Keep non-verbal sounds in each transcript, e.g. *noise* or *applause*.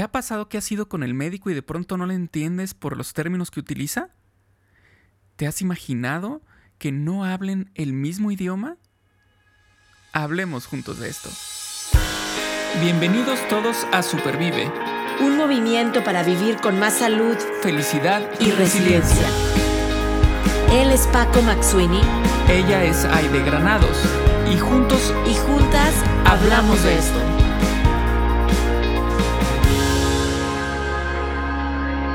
¿Te ha pasado que has ido con el médico y de pronto no le entiendes por los términos que utiliza? ¿Te has imaginado que no hablen el mismo idioma? Hablemos juntos de esto. Bienvenidos todos a Supervive. Un movimiento para vivir con más salud, felicidad y, resiliencia. Él es Paco Maxuini. Ella es Aide Granados. Y juntos y juntas hablamos de esto.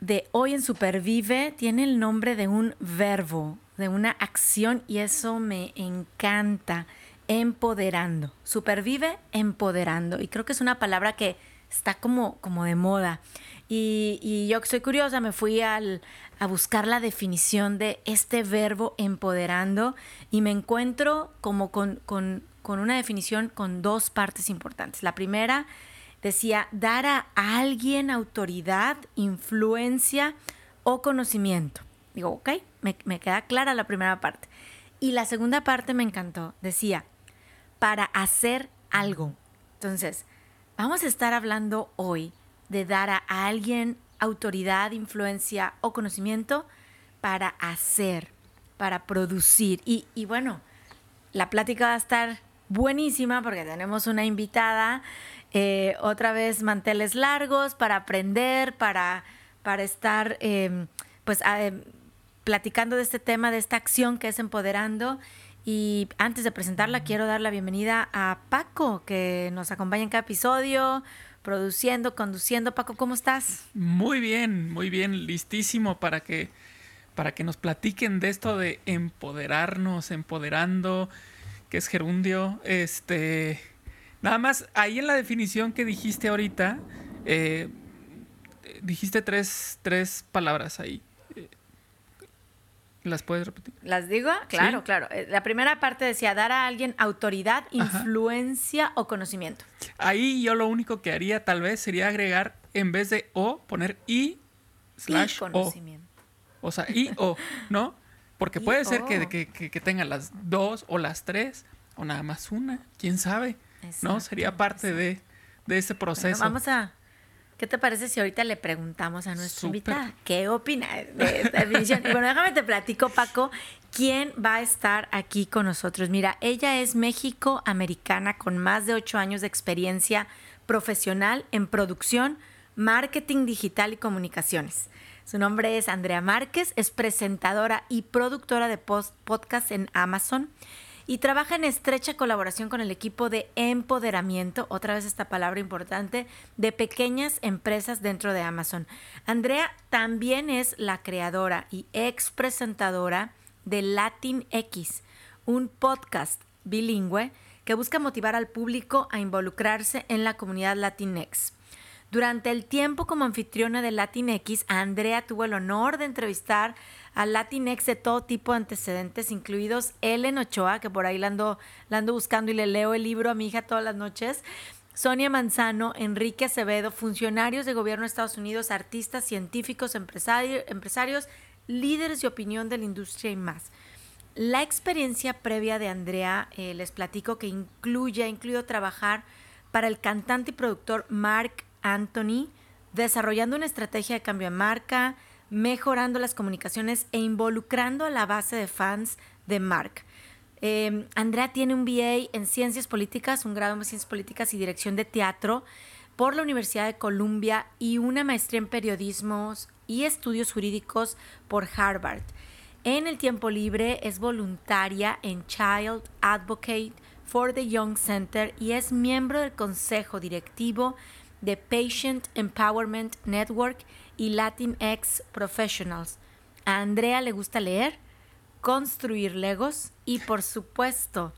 de hoy en Supervive tiene el nombre de un verbo, de una acción y eso me encanta. Empoderando. Supervive empoderando. Y creo que es una palabra que está como, como de moda. Y, y yo que curiosa me fui al, a buscar la definición de este verbo empoderando y me encuentro como con, con, con una definición con dos partes importantes. La primera decía dar a alguien autoridad, influencia o conocimiento. Digo, ok, me, queda clara la primera parte. Y la segunda parte me encantó. Decía, para hacer algo. Entonces, vamos a estar hablando hoy de dar a alguien autoridad, influencia o conocimiento para hacer, para producir. Y, bueno, la plática va a estar buenísima porque tenemos una invitada eh, otra vez manteles largos para aprender, para, para estar em, pues em, platicando de este tema, de esta acción que es empoderando. Y antes de presentarla, quiero dar la bienvenida a Paco, que nos acompaña en cada episodio, produciendo, conduciendo. Paco, ¿cómo estás? Muy bien, muy bien, listísimo para que, para que nos platiquen de esto de empoderarnos, empoderando, que es gerundio. Este, Nada más, ahí en la definición que dijiste ahorita, eh, dijiste tres, tres palabras ahí. Eh, ¿Las puedes repetir? ¿Las digo? Claro, claro. Eh, la primera parte decía dar a alguien autoridad, influencia o conocimiento. Ahí yo lo único que haría tal vez sería agregar, en vez de o, poner i slash conocimiento. o. O sea, i o, ¿no? Porque *laughs* puede ser que, que, que, tengan las dos o las tres o nada más una, quién sabe. ¿No? Sería parte de, ese proceso. vamos a... ¿Qué te parece si ahorita le preguntamos a nuestra invitada qué opina de esta definición? y bueno, déjame te platico, Paco, quién va a estar aquí con nosotros. Mira, ella es México-americana con más de ocho años de experiencia profesional en producción, marketing digital y comunicaciones. Su nombre es Andrea Márquez, es presentadora y productora de podcast en Amazon y trabaja en estrecha colaboración con el equipo de empoderamiento, otra vez esta palabra importante, de pequeñas empresas dentro de Amazon. Andrea también es la creadora y ex presentadora de Latin X, un podcast bilingüe que busca motivar al público a involucrarse en la comunidad Latinx. Durante el tiempo como anfitriona de Latinx, Andrea tuvo el honor de entrevistar a Latinx de todo tipo de antecedentes, incluidos Ellen Ochoa, que por ahí la ando, buscando y le leo el libro a mi hija todas las noches. Sonia Manzano, Enrique Acevedo, funcionarios de gobierno de Estados Unidos, artistas, científicos, empresarios, líderes de opinión de la industria y más. La experiencia previa de Andrea, eh, les platico que incluye, ha incluido trabajar para el cantante y productor Mark Anthony, desarrollando una estrategia de cambio de marca, mejorando las comunicaciones e involucrando a la base de fans de Mark. Em, Andrea tiene un BA en Ciencias Políticas, un grado en Ciencias Políticas y Dirección de Teatro por la Universidad de Columbia y una maestría en Periodismo y Estudios Jurídicos por Harvard. En el tiempo libre es voluntaria en Child Advocate for the Young Center y es miembro del consejo directivo de Patient Empowerment Network y Latinx Professionals. A Andrea le gusta leer, construir legos y por supuesto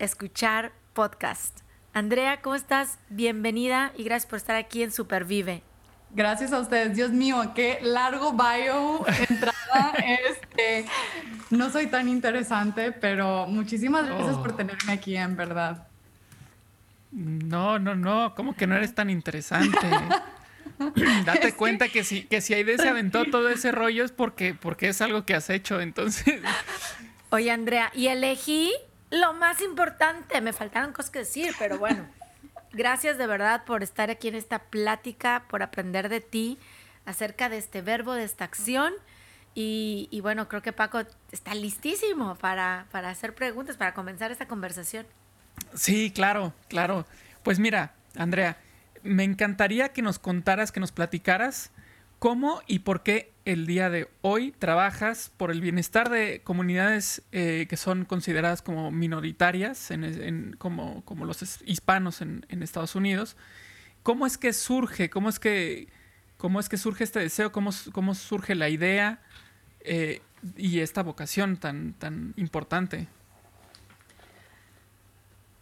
escuchar podcast. Andrea, ¿cómo estás? Bienvenida y gracias por estar aquí en Supervive. Gracias a ustedes. Dios mío, qué largo bio entrada. *laughs* este, no soy tan interesante, pero muchísimas gracias por oh. tenerme aquí, en verdad. No, no, no. ¿Cómo que no eres tan interesante? *laughs* Date cuenta que si, que si Aide se aventó todo ese rollo es porque, porque es algo que has hecho, entonces. Oye, Andrea, y elegí lo más importante. Me faltaron cosas que decir, pero bueno. Gracias de verdad por estar aquí en esta plática, por aprender de ti acerca de este verbo, de esta acción. Y, bueno, creo que Paco está listísimo para, para hacer preguntas, para comenzar esta conversación. Sí, claro, claro. Pues mira, Andrea, me encantaría que nos contaras, que nos platicaras cómo y por qué el día de hoy trabajas por el bienestar de comunidades eh, que son consideradas como minoritarias, como, como, los hispanos en, Estados Unidos. ¿Cómo es que surge? ¿Cómo es que, cómo es que surge este deseo? ¿Cómo, cómo surge la idea eh, y esta vocación tan, tan importante?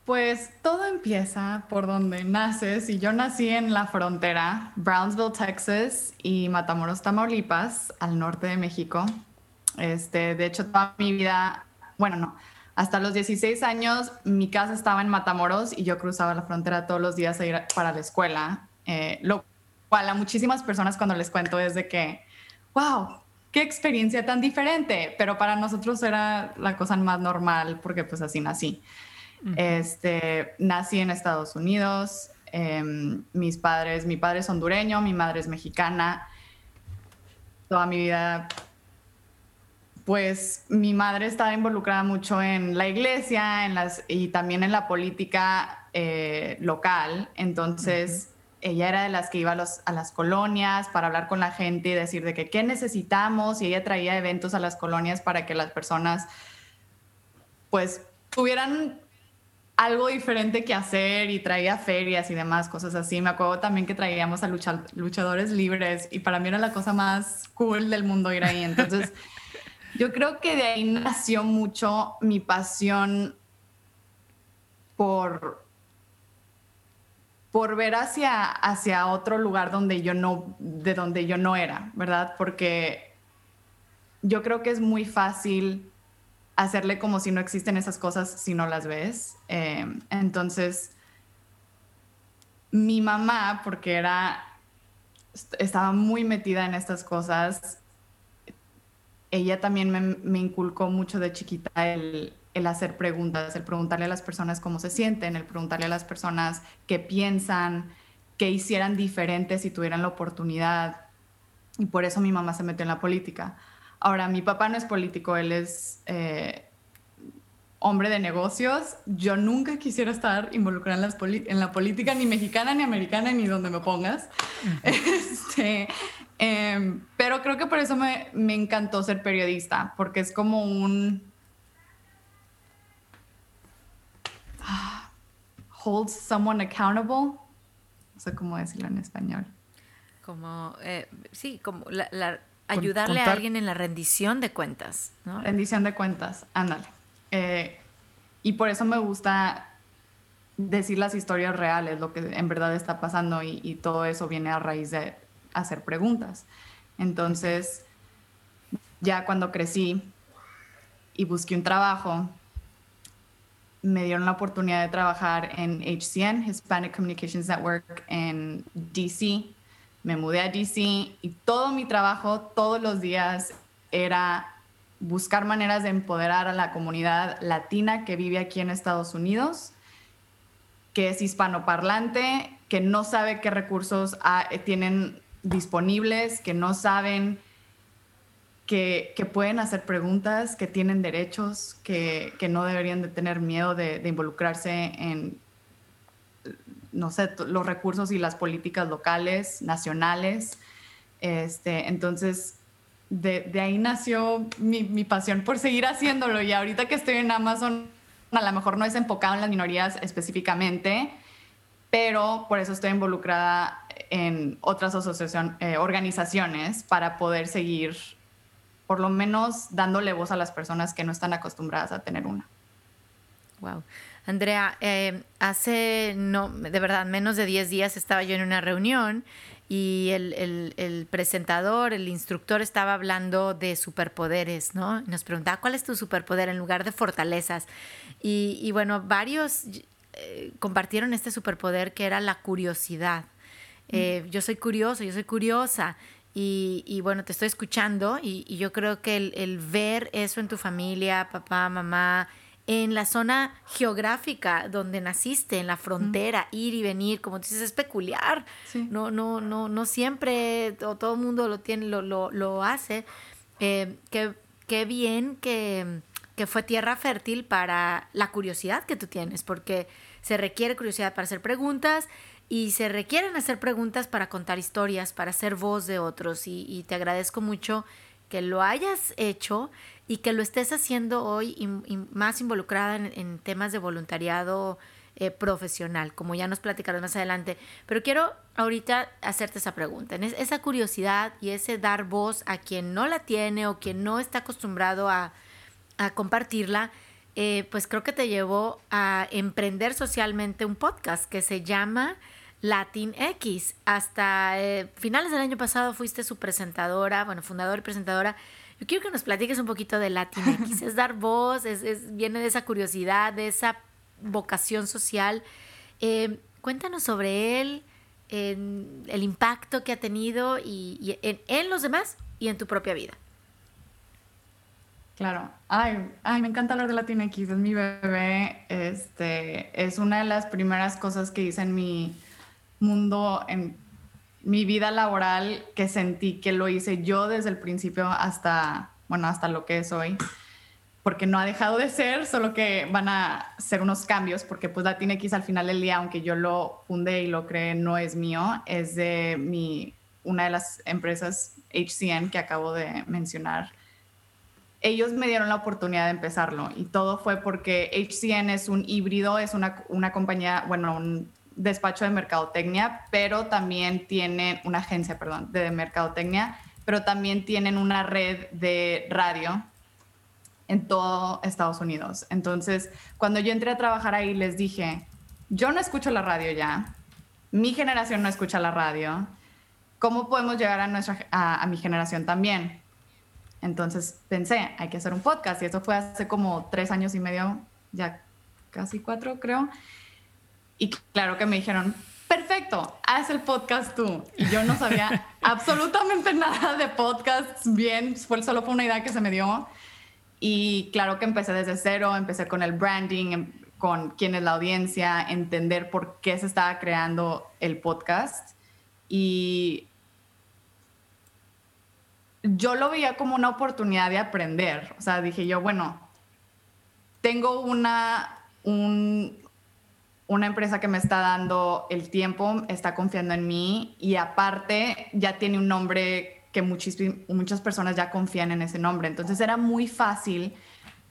Pues todo empieza por donde naces y yo nací en la frontera, Brownsville, Texas y Matamoros, Tamaulipas, al norte de México. Este, de hecho, toda mi vida, bueno, no, hasta los 16 años mi casa estaba en Matamoros y yo cruzaba la frontera todos los días a ir para la escuela, eh, lo cual a muchísimas personas cuando les cuento es de que, wow, qué experiencia tan diferente, pero para nosotros era la cosa más normal porque pues así nací. Este, nací en Estados Unidos. Em, mis padres, mi padre es hondureño, mi madre es mexicana. Toda mi vida, pues mi madre estaba involucrada mucho en la iglesia en las, y también en la política eh, local. Entonces, ella era de las que iba a, a, las colonias para hablar con la gente y decir de que qué necesitamos. Y ella traía eventos a las colonias para que las personas, pues, tuvieran algo diferente que hacer y traía ferias y demás, cosas así. Me acuerdo también que traíamos a luchadores libres y para mí era la cosa más cool del mundo ir ahí. Entonces, *laughs* yo creo que de ahí nació mucho mi pasión por, por ver hacia, hacia otro lugar donde yo no, de donde yo no era, ¿verdad? Porque yo creo que es muy fácil hacerle como si no existen esas cosas si no las ves. Em, entonces, mi mamá, porque era, estaba muy metida en estas cosas, ella también me, inculcó mucho de chiquita el, el, hacer preguntas, el preguntarle a las personas cómo se sienten, el preguntarle a las personas qué piensan, qué hicieran diferente si tuvieran la oportunidad. Y por eso mi mamá se metió en la política Ahora, mi papá no es político, él es eh, hombre de negocios. Yo nunca quisiera estar involucrada en, la política, ni mexicana, ni americana, ni donde me pongas. Este, em, pero creo que por eso me, encantó ser periodista, porque es como un... Ah, holds someone accountable. No sé cómo decirlo en español. Como, eh, sí, como la Ayudarle a alguien en la rendición de cuentas, ¿no? Rendición de cuentas, ándale. Eh, y por eso me gusta decir las historias reales, lo que en verdad está pasando y, todo eso viene a raíz de hacer preguntas. Entonces, ya cuando crecí y busqué un trabajo, me dieron la oportunidad de trabajar en HCN, Hispanic Communications Network, en DC, me mudé a DC y todo mi trabajo todos los días era buscar maneras de empoderar a la comunidad latina que vive aquí en Estados Unidos, que es hispanoparlante, que no sabe qué recursos tienen disponibles, que no saben que, pueden hacer preguntas, que tienen derechos, que, no deberían de tener miedo de involucrarse en no sé, los recursos y las políticas locales, nacionales. Este, entonces, de, ahí nació mi, pasión por seguir haciéndolo. Y ahorita que estoy en Amazon, a lo mejor no es enfocado en las minorías específicamente, pero por eso estoy involucrada en otras asociación, eh, organizaciones para poder seguir, por lo menos, dándole voz a las personas que no están acostumbradas a tener una. Wow. Andrea, eh, hace no, de verdad menos de 10 días estaba yo en una reunión y el, presentador, el instructor estaba hablando de superpoderes, ¿no? nos preguntaba, ¿cuál es tu superpoder en lugar de fortalezas? Y, bueno, varios eh, compartieron este superpoder que era la curiosidad. Eh, yo soy curioso, yo soy curiosa. Y, bueno, te estoy escuchando y, yo creo que el, el, ver eso en tu familia, papá, mamá, en la zona geográfica donde naciste, en la frontera, ir y venir, como dices, es peculiar. No, no, no, no siempre todo el mundo lo tiene, lo, lo, hace. Eh, qué, bien que, que, fue tierra fértil para la curiosidad que tú tienes, porque se requiere curiosidad para hacer preguntas y se requieren hacer preguntas para contar historias, para ser voz de otros. Y, y te agradezco mucho que lo hayas hecho y que lo estés haciendo hoy más involucrada en, temas de voluntariado eh, profesional, como ya nos platicarás más adelante. Pero quiero ahorita hacerte esa pregunta, esa curiosidad y ese dar voz a quien no la tiene o quien no está acostumbrado a, compartirla, eh, pues creo que te llevó a emprender socialmente un podcast que se llama Latin X. Hasta eh, finales del año pasado fuiste su presentadora, bueno, fundadora y presentadora yo quiero que nos platiques un poquito de Latinx. *laughs* es dar voz, es, viene de esa curiosidad, de esa vocación social. Eh, cuéntanos sobre él, el impacto que ha tenido y, en, los demás y en tu propia vida. Claro. Ay, ay, me encanta hablar de Latinx, es mi bebé. Este, es una de las primeras cosas que hice en mi mundo, en mi vida laboral que sentí que lo hice yo desde el principio hasta, bueno, hasta lo que es hoy, porque no ha dejado de ser, solo que van a ser unos cambios, porque pues X al final del día, aunque yo lo fundé y lo creé, no es mío, es de mi, una de las empresas HCN que acabo de mencionar. Ellos me dieron la oportunidad de empezarlo y todo fue porque HCN es un híbrido, es una, una compañía, bueno, un despacho de mercadotecnia, pero también tienen una agencia, perdón, de mercadotecnia, pero también tienen una red de radio en todo Estados Unidos. Entonces, cuando yo entré a trabajar ahí, les dije, yo no escucho la radio ya, mi generación no escucha la radio, ¿cómo podemos llegar a, nuestra, a, mi generación también? Entonces pensé, hay que hacer un podcast y eso fue hace como tres años y medio, ya casi cuatro creo. Y claro que me dijeron, perfecto, haz el podcast tú. Y yo no sabía *laughs* absolutamente nada de podcasts bien, fue, solo fue una idea que se me dio. Y claro que empecé desde cero, empecé con el branding, em, con quién es la audiencia, entender por qué se estaba creando el podcast. Y yo lo veía como una oportunidad de aprender. O sea, dije yo, bueno, tengo una, un, una empresa que me está dando el tiempo, está confiando en mí y aparte ya tiene un nombre que muchas personas ya confían en ese nombre. Entonces era muy fácil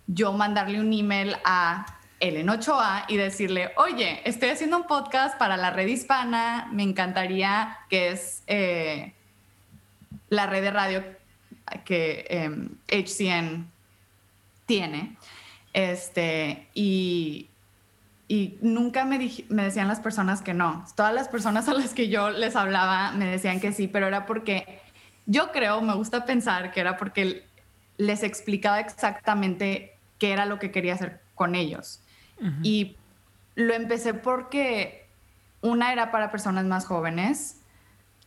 yo mandarle un email a Ellen 8A y decirle, oye, estoy haciendo un podcast para la red hispana, me encantaría que es eh, la red de radio que HCN em, tiene. Este, y, y nunca me, me decían las personas que no. Todas las personas a las que yo les hablaba me decían que sí, pero era porque yo creo, me gusta pensar que era porque les explicaba exactamente qué era lo que quería hacer con ellos. Y lo empecé porque una era para personas más jóvenes,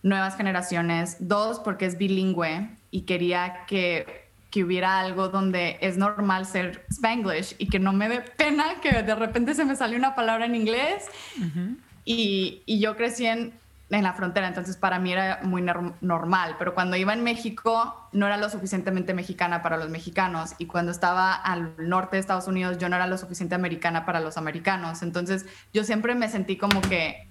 nuevas generaciones, dos porque es bilingüe y quería que que hubiera algo donde es normal ser spanglish y que no me dé pena que de repente se me sale una palabra en inglés. y, y, yo crecí en, en, la frontera, entonces para mí era muy normal, pero cuando iba en México no era lo suficientemente mexicana para los mexicanos y cuando estaba al norte de Estados Unidos yo no era lo suficiente americana para los americanos. Entonces yo siempre me sentí como que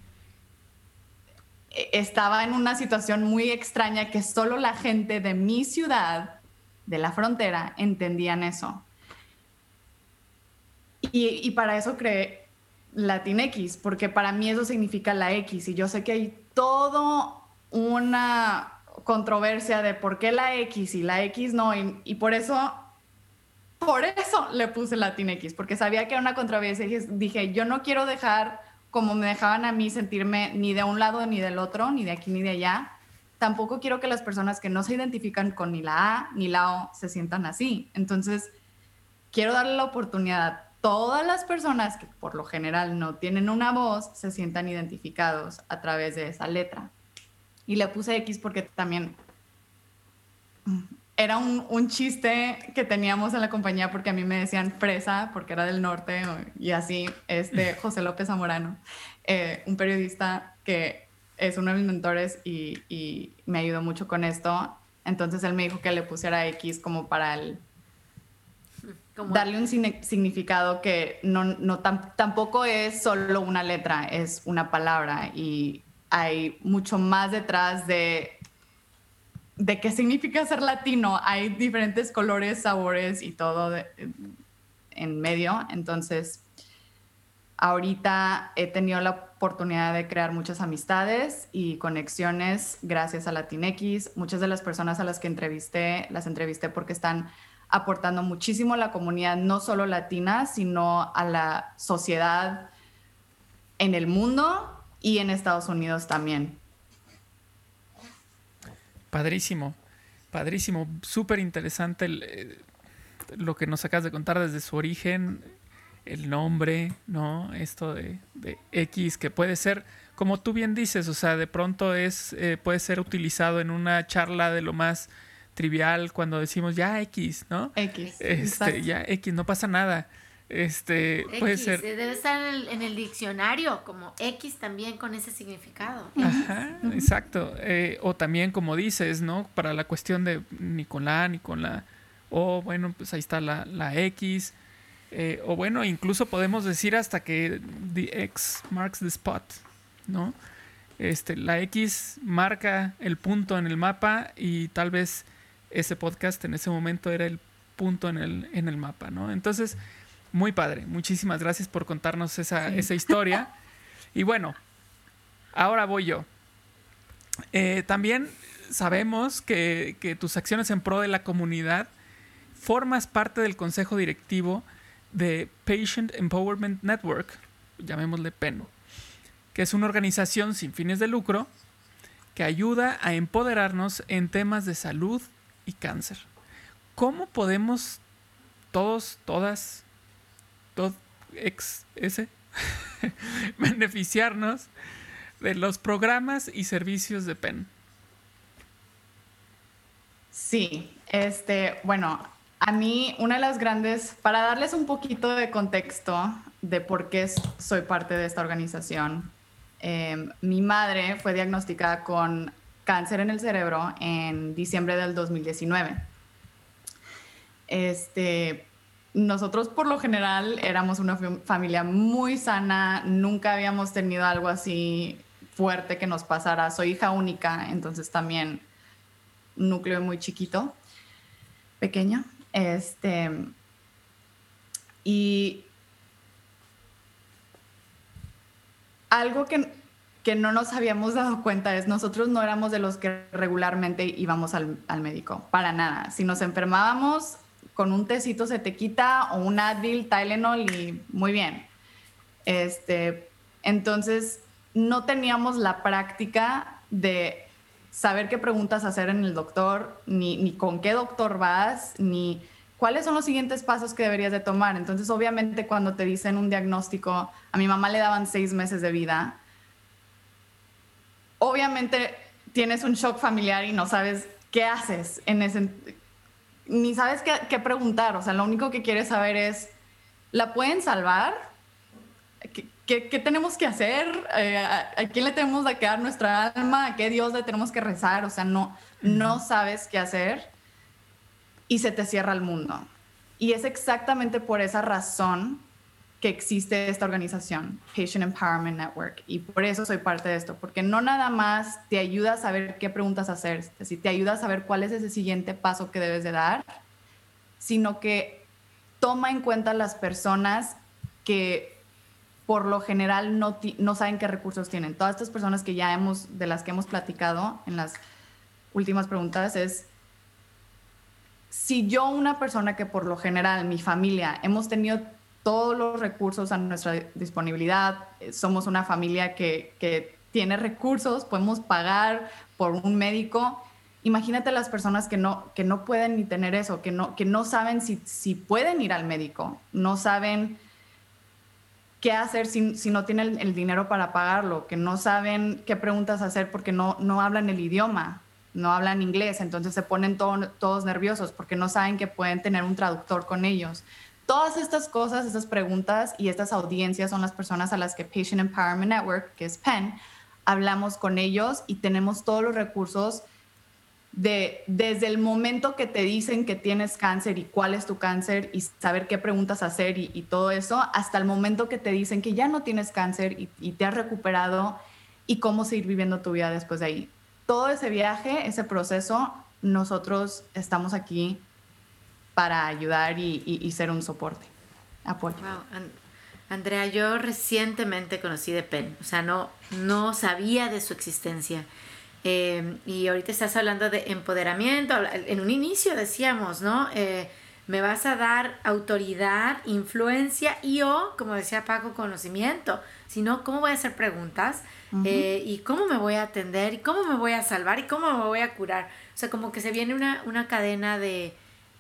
e-, estaba en una situación muy extraña que solo la gente de mi ciudad de la frontera entendían eso. Y, para eso creé Latinx, porque para mí eso significa la X. Y yo sé que hay toda una controversia de por qué la X y la X no. Y, por eso, por eso le puse Latinx, porque sabía que era una controversia y dije, yo no quiero dejar como me dejaban a mí sentirme ni de un lado ni del otro, ni de aquí ni de allá, tampoco quiero que las personas que no se identifican con ni la A ni la O se sientan así. Entonces, quiero darle la oportunidad a todas las personas que por lo general no tienen una voz, se sientan identificados a través de esa letra. Y le puse X porque también era un, chiste que teníamos en la compañía porque a mí me decían fresa porque era del norte y así, este *laughs* José López Zamorano, eh, un periodista que es uno de mis mentores y, me ayudó mucho con esto. Entonces él me dijo que le pusiera X como para el, darle un significado que no, no tampoco es solo una letra, es una palabra y hay mucho más detrás de de qué significa ser latino. Hay diferentes colores, sabores y todo en medio. Entonces, ahorita he tenido la oportunidad de crear muchas amistades y conexiones gracias a Latinx. Muchas de las personas a las que entrevisté, las entrevisté porque están aportando muchísimo a la comunidad, no solo latina, sino a la sociedad en el mundo y en Estados Unidos también. Padrísimo, padrísimo, súper interesante eh, lo que nos acabas de contar desde su origen, el nombre, ¿no? Esto de, X, que puede ser, como tú bien dices, o sea, de pronto es, eh, puede ser utilizado en una charla de lo más trivial cuando decimos ya X, ¿no? X. Este, ya X, no pasa nada. Este, puede ser. Debe estar en el, diccionario como X también con ese significado. Ajá, exacto. Eh, o también, como dices, ¿no? Para la cuestión de ni con la A ni con la O, bueno, pues ahí está la, la X. Eh, o bueno, incluso podemos decir hasta que the X marks the spot, ¿no? Este, la X marca el punto en el mapa y tal vez ese podcast en ese momento era el punto en el, en el mapa, ¿no? Entonces, muy padre. Muchísimas gracias por contarnos esa, historia. *laughs* y bueno, ahora voy yo. Eh, también sabemos que, tus acciones en pro de la comunidad formas parte del consejo directivo de Patient Empowerment Network, llamémosle PEN, que es una organización sin fines de lucro que ayuda a empoderarnos en temas de salud y cáncer. ¿Cómo podemos todos, todas, todo ex ese *laughs* beneficiarnos de los programas y servicios de PEN. Sí, este, bueno, a mí una de las grandes, para darles un poquito de contexto de por qué soy parte de esta organización, em, mi madre fue diagnosticada con cáncer en el cerebro en diciembre del 2019. Este, nosotros por lo general éramos una familia muy sana, nunca habíamos tenido algo así fuerte que nos pasara. Soy hija única, entonces también núcleo muy chiquito, pequeño. Este, y algo que, que, no nos habíamos dado cuenta es nosotros no éramos de los que regularmente íbamos al, al médico, para nada. Si nos enfermábamos, con un tecito se te quita o un Advil, Tylenol y muy bien. Este, entonces, no teníamos la práctica de saber qué preguntas hacer en el doctor, ni, ni con qué doctor vas, ni cuáles son los siguientes pasos que deberías de tomar. Entonces, obviamente, cuando te dicen un diagnóstico, a mi mamá le daban seis meses de vida, obviamente tienes un shock familiar y no sabes qué haces en ese, ni sabes qué, preguntar. O sea, lo único que quieres saber es, ¿la pueden salvar? ¿Qué, tenemos que hacer? Eh, a, quién le tenemos que dar nuestra alma? ¿A qué Dios le tenemos que rezar? O sea, no, no sabes qué hacer y se te cierra el mundo. Y es exactamente por esa razón que existe esta organización, Patient Empowerment Network. Y por eso soy parte de esto, porque no nada más te ayuda a saber qué preguntas hacer, si te ayuda a saber cuál es ese siguiente paso que debes de dar, sino que toma en cuenta las personas que por lo general no, no saben qué recursos tienen. Todas estas personas que ya hemos, de las que hemos platicado en las últimas preguntas, es si yo, una persona que por lo general, mi familia, hemos tenido todos los recursos a nuestra disponibilidad, somos una familia que, que tiene recursos, podemos pagar por un médico. Imagínate las personas que no, que no pueden ni tener eso, que no, que no saben si, si pueden ir al médico, no saben qué hacer si, si no tienen el, dinero para pagarlo, que no saben qué preguntas hacer porque no, no hablan el idioma, no hablan inglés, entonces se ponen todos nerviosos porque no saben que pueden tener un traductor con ellos. Todas estas cosas, estas preguntas y estas audiencias son las personas a las que Patient Empowerment Network, que es PEN, hablamos con ellos y tenemos todos los recursos de desde el momento que te dicen que tienes cáncer y cuál es tu cáncer y saber qué preguntas hacer y, todo eso, hasta el momento que te dicen que ya no tienes cáncer y, te has recuperado y cómo seguir viviendo tu vida después de ahí. Todo ese viaje, ese proceso, nosotros estamos aquí para ayudar y, ser un soporte, apoyo. Andrea, yo recientemente conocí de PEN, o sea, no, no sabía de su existencia. Eh, y ahorita estás hablando de empoderamiento, en un inicio decíamos, ¿no? Eh, me vas a dar autoridad, influencia y o, como decía Paco, conocimiento, sino cómo voy a hacer preguntas eh, y cómo me voy a atender y cómo me voy a salvar y cómo me voy a curar. O sea, como que se viene una, una cadena de,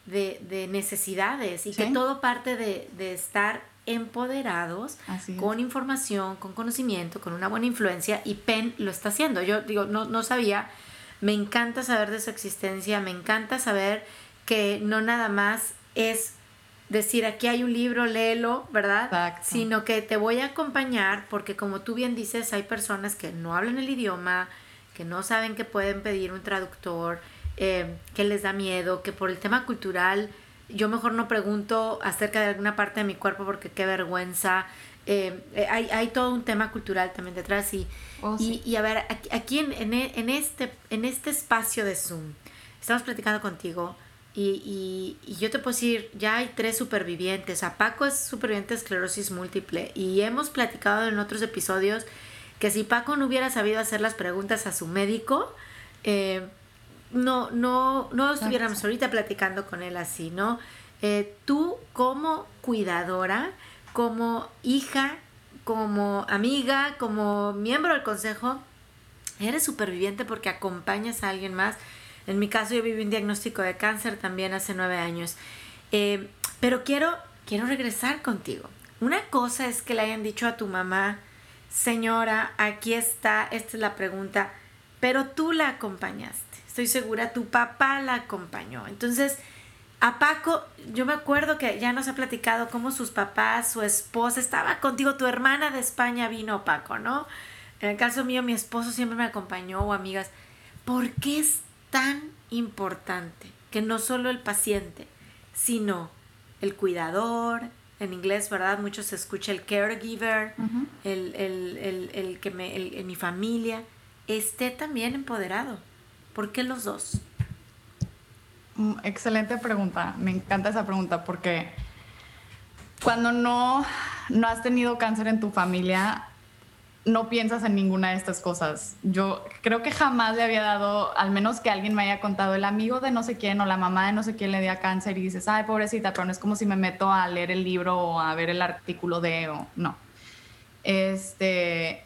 de, necesidades y que todo parte de, de estar empoderados con información, con conocimiento, con una buena influencia y PEN lo está haciendo. Yo digo, no, no sabía, me encanta saber de su existencia, me encanta saber que no nada más es decir, aquí hay un libro, léelo, ¿verdad? Sino que te voy a acompañar porque como tú bien dices, hay personas que no hablan el idioma, que no saben que pueden pedir un traductor, eh, que les da miedo, que por el tema cultural yo mejor no pregunto acerca de alguna parte de mi cuerpo porque qué vergüenza. Eh, eh, hay, hay, todo un tema cultural también detrás y, oh, y, a ver, aquí, en, en, este, en este espacio de Zoom, estamos platicando contigo y, y, yo te puedo decir, ya hay tres supervivientes. A Paco es superviviente de esclerosis múltiple y hemos platicado en otros episodios que si Paco no hubiera sabido hacer las preguntas a su médico, eh, no, no, no estuviéramos ahorita platicando con él así, ¿no? Eh, tú como cuidadora, como hija, como amiga, como miembro del consejo, eres superviviente porque acompañas a alguien más. En mi caso yo viví un diagnóstico de cáncer también hace nueve años. Eh, pero quiero, quiero regresar contigo. Una cosa es que le hayan dicho a tu mamá, señora, aquí está, esta es la pregunta, pero tú la acompañaste estoy segura, tu papá la acompañó. Entonces, a Paco, yo me acuerdo que ya nos ha platicado cómo sus papás, su esposa, estaba contigo, tu hermana de España vino, Paco, ¿no? En el caso mío, mi esposo siempre me acompañó o amigas. ¿Por qué es tan importante que no solo el paciente, sino el cuidador, en inglés, ¿verdad? Mucho se escucha el caregiver, el, el, que me, en mi familia, esté también empoderado? ¿Por qué los dos? Mm, excelente pregunta. Me encanta esa pregunta porque cuando no, no has tenido cáncer en tu familia, no piensas en ninguna de estas cosas. Yo creo que jamás le había dado, al menos que alguien me haya contado, el amigo de no sé quién o la mamá de no sé quién le dio cáncer y dices, ay, pobrecita, pero no es como si me meto a leer el libro o a ver el artículo de, o no. Este,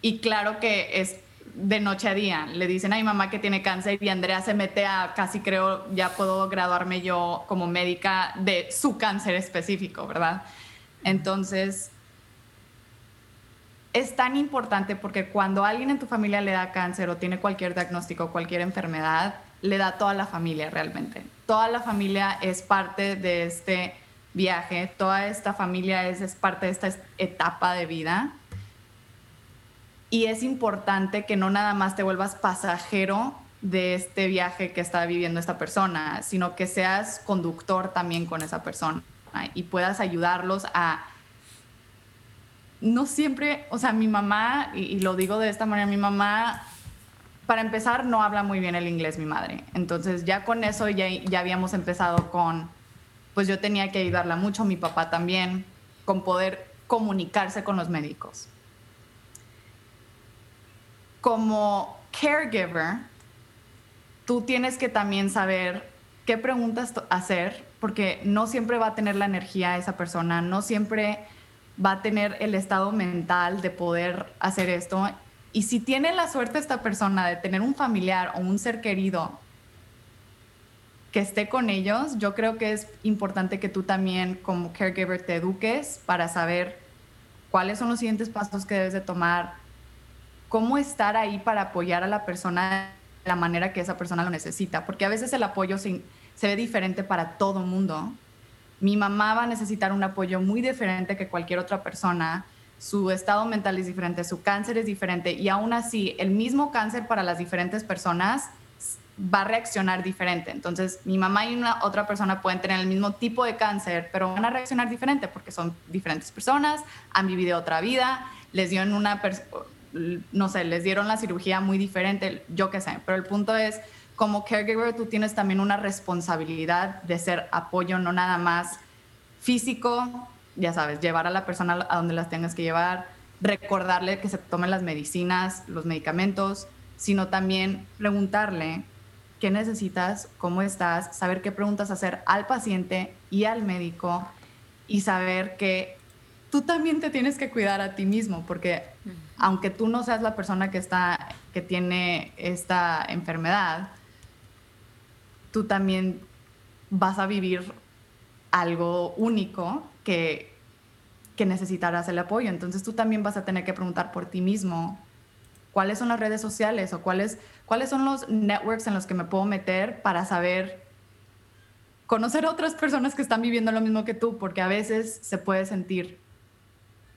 y claro que es de noche a día. Le dicen a mi mamá que tiene cáncer y Andrea se mete a casi creo ya puedo graduarme yo como médica de su cáncer específico, ¿verdad? Entonces, es tan importante porque cuando alguien en tu familia le da cáncer o tiene cualquier diagnóstico, cualquier enfermedad, le da toda la familia realmente. Toda la familia es parte de este viaje, toda esta familia es, es parte de esta etapa de vida y es importante que no nada más te vuelvas pasajero de este viaje que está viviendo esta persona, sino que seas conductor también con esa persona y puedas ayudarlos a... No siempre, o sea, mi mamá, y, lo digo de esta manera, mi mamá, para empezar, no habla muy bien el inglés, mi madre. Entonces ya con eso ya, ya habíamos empezado con, pues yo tenía que ayudarla mucho, mi papá también, con poder comunicarse con los médicos como caregiver, tú tienes que también saber qué preguntas hacer, porque no siempre va a tener la energía esa persona, no siempre va a tener el estado mental de poder hacer esto. Y si tiene la suerte esta persona de tener un familiar o un ser querido que esté con ellos, yo creo que es importante que tú también como caregiver te eduques para saber cuáles son los siguientes pasos que debes de tomar, cómo estar ahí para apoyar a la persona de la manera que esa persona lo necesita, porque a veces el apoyo se, se ve diferente para todo mundo. Mi mamá va a necesitar un apoyo muy diferente que cualquier otra persona, su estado mental es diferente, su cáncer es diferente y aún así el mismo cáncer para las diferentes personas va a reaccionar diferente. Entonces, mi mamá y una otra persona pueden tener el mismo tipo de cáncer, pero van a reaccionar diferente porque son diferentes personas, han vivido otra vida, les dieron una, no sé, les dieron la cirugía muy diferente, yo qué sé. Pero el punto es, como caregiver, tú tienes también una responsabilidad de ser apoyo, no nada más físico, ya sabes, llevar a la persona a donde las tengas que llevar, recordarle que se tomen las medicinas, los medicamentos, sino también preguntarle qué necesitas, cómo estás, saber qué preguntas hacer al paciente y al médico y saber que tú también te tienes que cuidar a ti mismo, porque aunque tú no seas la persona que está que tiene esta enfermedad, tú también vas a vivir algo único que, que necesitarás el apoyo. Entonces tú también vas a tener que preguntar por ti mismo cuáles son las redes sociales o cuáles, cuáles son los networks en los que me puedo meter para saber conocer a otras personas que están viviendo lo mismo que tú, porque a veces se puede sentir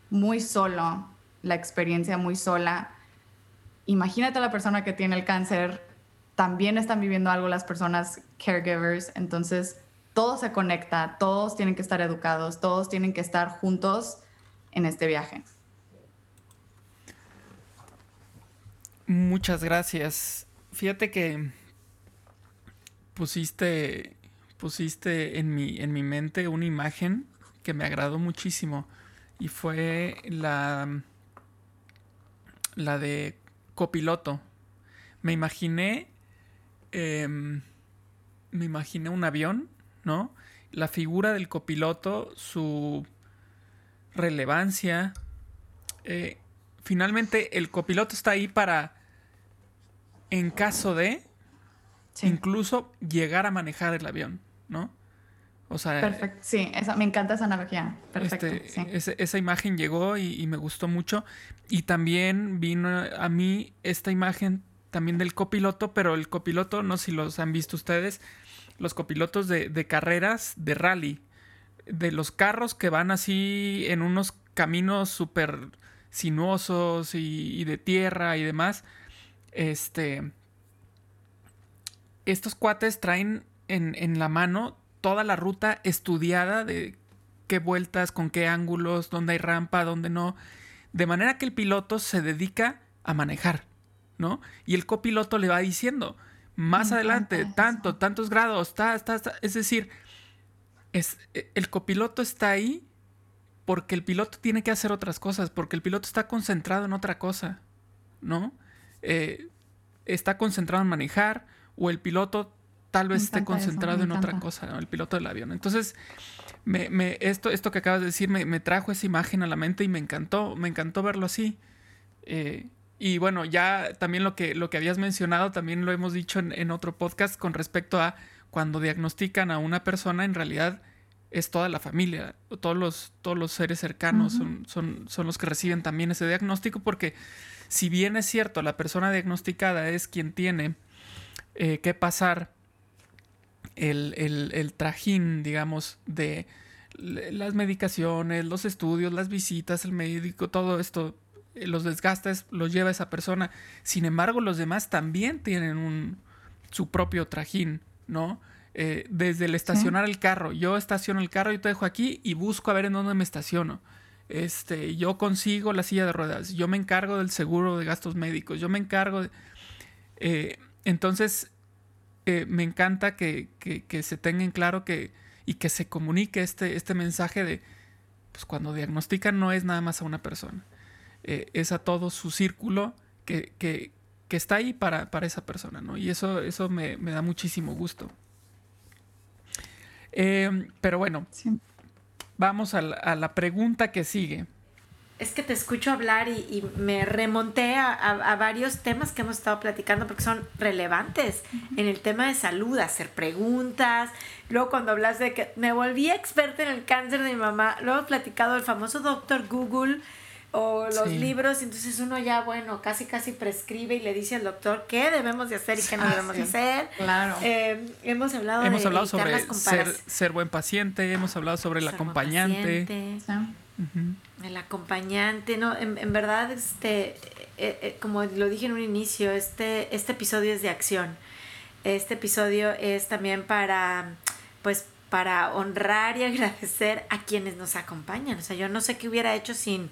muy solo, la experiencia muy sola. Imagínate a la persona que tiene el cáncer, también están viviendo algo las personas caregivers, entonces todo se conecta, todos tienen que estar educados, todos tienen que estar juntos en este viaje. Muchas gracias. Fíjate que pusiste, pusiste en mi, en mi mente una imagen que me agradó muchísimo y fue la, la de copiloto. Me imaginé, em, me imaginé un avión, ¿no? La figura del copiloto, su relevancia. Eh, finalmente el copiloto está ahí para en caso de incluso llegar a manejar el avión, ¿no? O sea, Perfecto. Sí, me encanta esa analogía. Perfecto. Este, esa imagen llegó y, me gustó mucho. Y también vino a mí esta imagen también del copiloto, pero el copiloto, no sé si los han visto ustedes, los copilotos de, carreras de rally, de los carros que van así en unos caminos súper sinuosos y, y de tierra y demás este. Estos cuates traen en, la mano toda la ruta estudiada de qué vueltas, con qué ángulos, dónde hay rampa, dónde no. De manera que el piloto se dedica a manejar, ¿no? Y el copiloto le va diciendo, más adelante, tanto, tantos grados, está está Es decir, es, e, el copiloto está ahí porque el piloto tiene que hacer otras cosas, porque el piloto está concentrado en otra cosa, ¿no? Eh, está concentrado en manejar o el piloto tal vez esté concentrado en otra cosa, el piloto del avión. Entonces, me, esto, esto que acabas de decir me, trajo esa imagen a la mente y me encantó, me encantó verlo así. Eh, y bueno, ya también lo que, lo que habías mencionado, también lo hemos dicho en, otro podcast con respecto a cuando diagnostican a una persona, en realidad es toda la familia, todos los, todos los seres cercanos son, son, son los que reciben también ese diagnóstico porque si bien es cierto, la persona diagnosticada es quien tiene eh, que pasar el, trajín, digamos, de las medicaciones, los estudios, las visitas, el médico, todo esto, eh, los desgastes los lleva esa persona. Sin embargo, los demás también tienen un, su propio trajín, ¿no? Eh, desde el estacionar el carro. Yo estaciono el carro, y te dejo aquí y busco a ver en dónde me estaciono. Este, yo consigo la silla de ruedas, yo me encargo del seguro de gastos médicos, yo me encargo de... Eh, entonces, eh, me encanta que, se tenga en claro que, y que se comunique este, este mensaje de, pues cuando diagnostican no es nada más a una persona, eh, es a todo su círculo que, que, está ahí para, para, esa persona, ¿no? Y eso, eso me, me da muchísimo gusto. Em, pero bueno, vamos a la, pregunta que sigue. Es que te escucho hablar y, me remonté a, varios temas que hemos estado platicando porque son relevantes en el tema de salud, hacer preguntas. Luego cuando hablas de que me volví experta en el cáncer de mi mamá, luego he platicado el famoso doctor Google o los libros, entonces uno ya, bueno, casi casi prescribe y le dice al doctor qué debemos de hacer y qué no debemos de hacer. Claro. Eh, hemos hablado hemos hablado sobre ser, ser, buen paciente, hemos hablado sobre el acompañante. El acompañante, no, en, verdad, este, eh, eh, como lo dije en un inicio, este, este episodio es de acción. Este episodio es también para, pues, para honrar y *laughs* agradecer a quienes nos acompañan. O sea, yo no sé qué hubiera hecho sin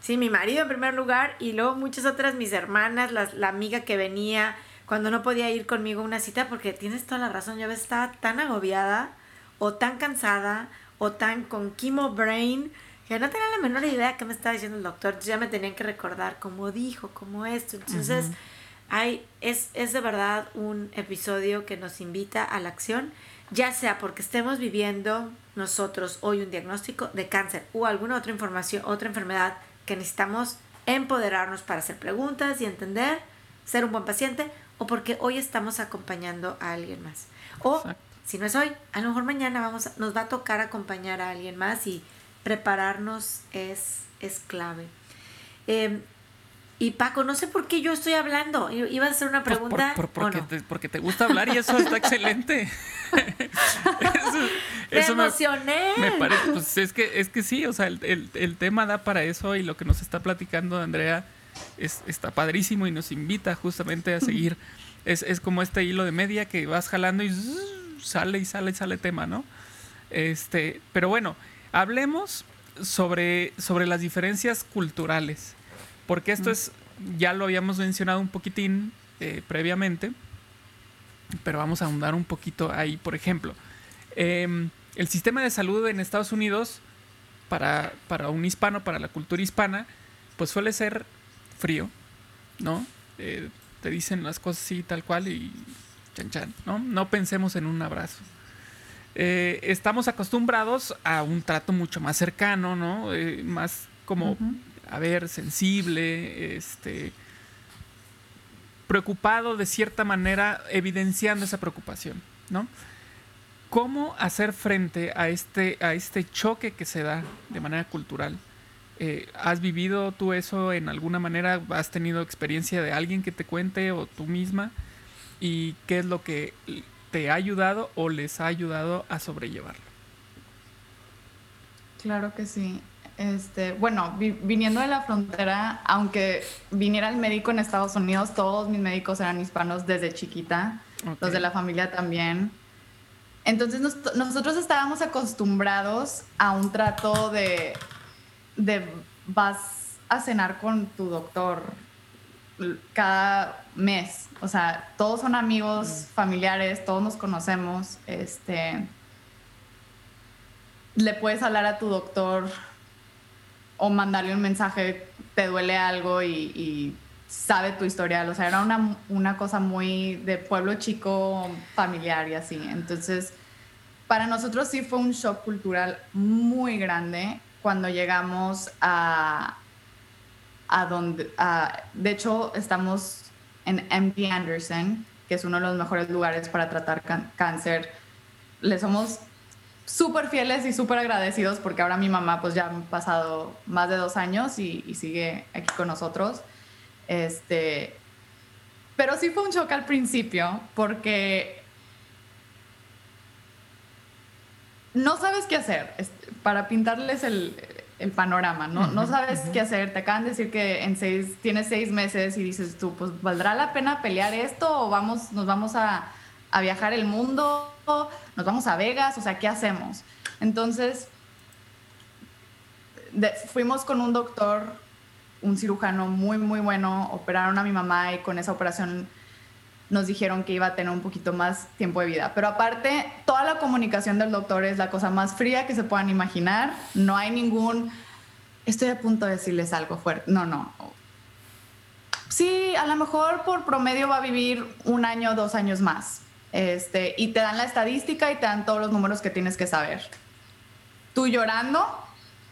Sí, mi marido en primer lugar y luego muchas otras, mis hermanas, la, amiga que venía cuando no podía ir conmigo a una cita, porque tienes toda la razón, yo estaba tan agobiada o tan cansada o tan con chemo brain que no tenía la menor idea qué me estaba diciendo el doctor, entonces ya me tenían que recordar cómo dijo, cómo esto, entonces hay, es, es de verdad un episodio que nos invita a la acción, ya sea porque estemos viviendo nosotros hoy un diagnóstico de cáncer o alguna otra información, otra enfermedad que necesitamos empoderarnos para hacer preguntas y entender, ser un buen paciente, o porque hoy estamos acompañando a alguien más. O si no es hoy, a lo mejor mañana vamos nos va a tocar acompañar a alguien más y prepararnos es, es clave. Em, y Paco, no sé por qué yo estoy hablando. Iba a hacer una pues pregunta. porque, te, porque, te, gusta hablar y eso está *laughs* excelente. *laughs* eso, me emocioné. Me, parece, pues es que, es que sí, o sea, el, el, tema da para eso y lo que nos está platicando Andrea es, está padrísimo y nos invita justamente a seguir. *laughs* Es, es como este hilo de media que vas jalando y sale y sale y sale tema, ¿no? Este, pero bueno, hablemos sobre, sobre las diferencias culturales. Porque esto es, ya lo habíamos mencionado un poquitín eh, previamente, pero vamos a ahondar un poquito ahí. Por ejemplo, em, el sistema de salud en Estados Unidos, para, para, un hispano, para la cultura hispana, pues suele ser frío, ¿no? Eh, te dicen las cosas así, tal cual, y chan chan, ¿no? No pensemos en un abrazo. Eh, estamos acostumbrados a un trato mucho más cercano, ¿no? más como a ver, sensible, este, preocupado de cierta manera, evidenciando esa preocupación, ¿no? ¿Cómo hacer frente a este, a este choque que se da de manera cultural? Eh, ¿Has vivido tú eso en alguna manera? ¿Has tenido experiencia de alguien que te cuente o tú misma? ¿Y qué es lo que te ha ayudado o les ha ayudado a sobrellevarlo? Claro que sí. Este, bueno, viniendo de la frontera, aunque viniera el médico en Estados Unidos, todos mis médicos eran hispanos desde chiquita, los de la familia también. Entonces nosotros estábamos acostumbrados a un trato de, de vas a cenar con tu doctor cada mes. O sea, todos son amigos, mm. familiares, todos nos conocemos. Este, le puedes hablar a tu doctor o mandarle un mensaje, te duele algo y, sabe tu historial. O sea, era una, una, cosa muy de pueblo chico, familiar y así. Entonces, para nosotros sí fue un shock cultural muy grande cuando llegamos a, a donde, de hecho, estamos en MD Anderson, que es uno de los mejores lugares para tratar cáncer. Le somos súper fieles y súper agradecidos porque ahora mi mamá pues ya han pasado más de dos años y, sigue aquí con nosotros. Este, pero sí fue un shock al principio porque no sabes qué hacer para pintarles el, el panorama, ¿no? No sabes qué hacer. Te acaban de decir que en seis, tienes seis meses y dices tú, pues ¿valdrá la pena pelear esto o vamos, nos vamos a, a viajar el mundo? nos vamos a Vegas, o sea, ¿qué hacemos? Entonces, fuimos con un doctor, un cirujano muy, muy bueno, operaron a mi mamá y con esa operación nos dijeron que iba a tener un poquito más tiempo de vida. Pero aparte, toda la comunicación del doctor es la cosa más fría que se puedan imaginar. No hay ningún, estoy a punto de decirles algo fuerte. No, no. Sí, a lo mejor por promedio va a vivir un año, dos años más Este, y te dan la estadística y te dan todos los números que tienes que saber. Tú llorando,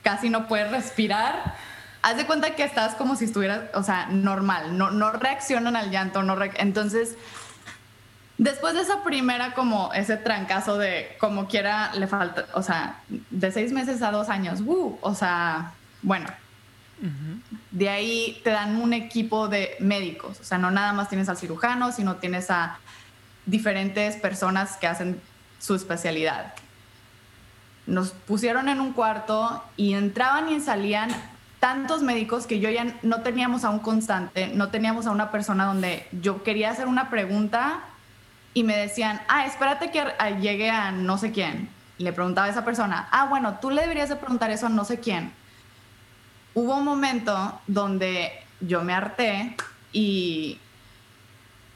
casi no puedes respirar. Haz de cuenta que estás como si estuvieras, o sea, normal, no, no reaccionan al llanto, no entonces Después de esa primera, como ese trancazo de como quiera le falta, o sea, de seis meses a dos años, uh, o sea, bueno, de ahí te dan un equipo de médicos, o sea, no nada más tienes al cirujano, sino tienes a diferentes personas que hacen su especialidad. Nos pusieron en un cuarto y entraban y salían tantos médicos que yo ya no teníamos a un constante, no teníamos a una persona donde yo quería hacer una pregunta y me decían, ah, espérate que llegue a no sé quién. Le preguntaba a esa persona, ah, bueno, tú le deberías de preguntar eso a no sé quién. Hubo un momento donde yo me harté y,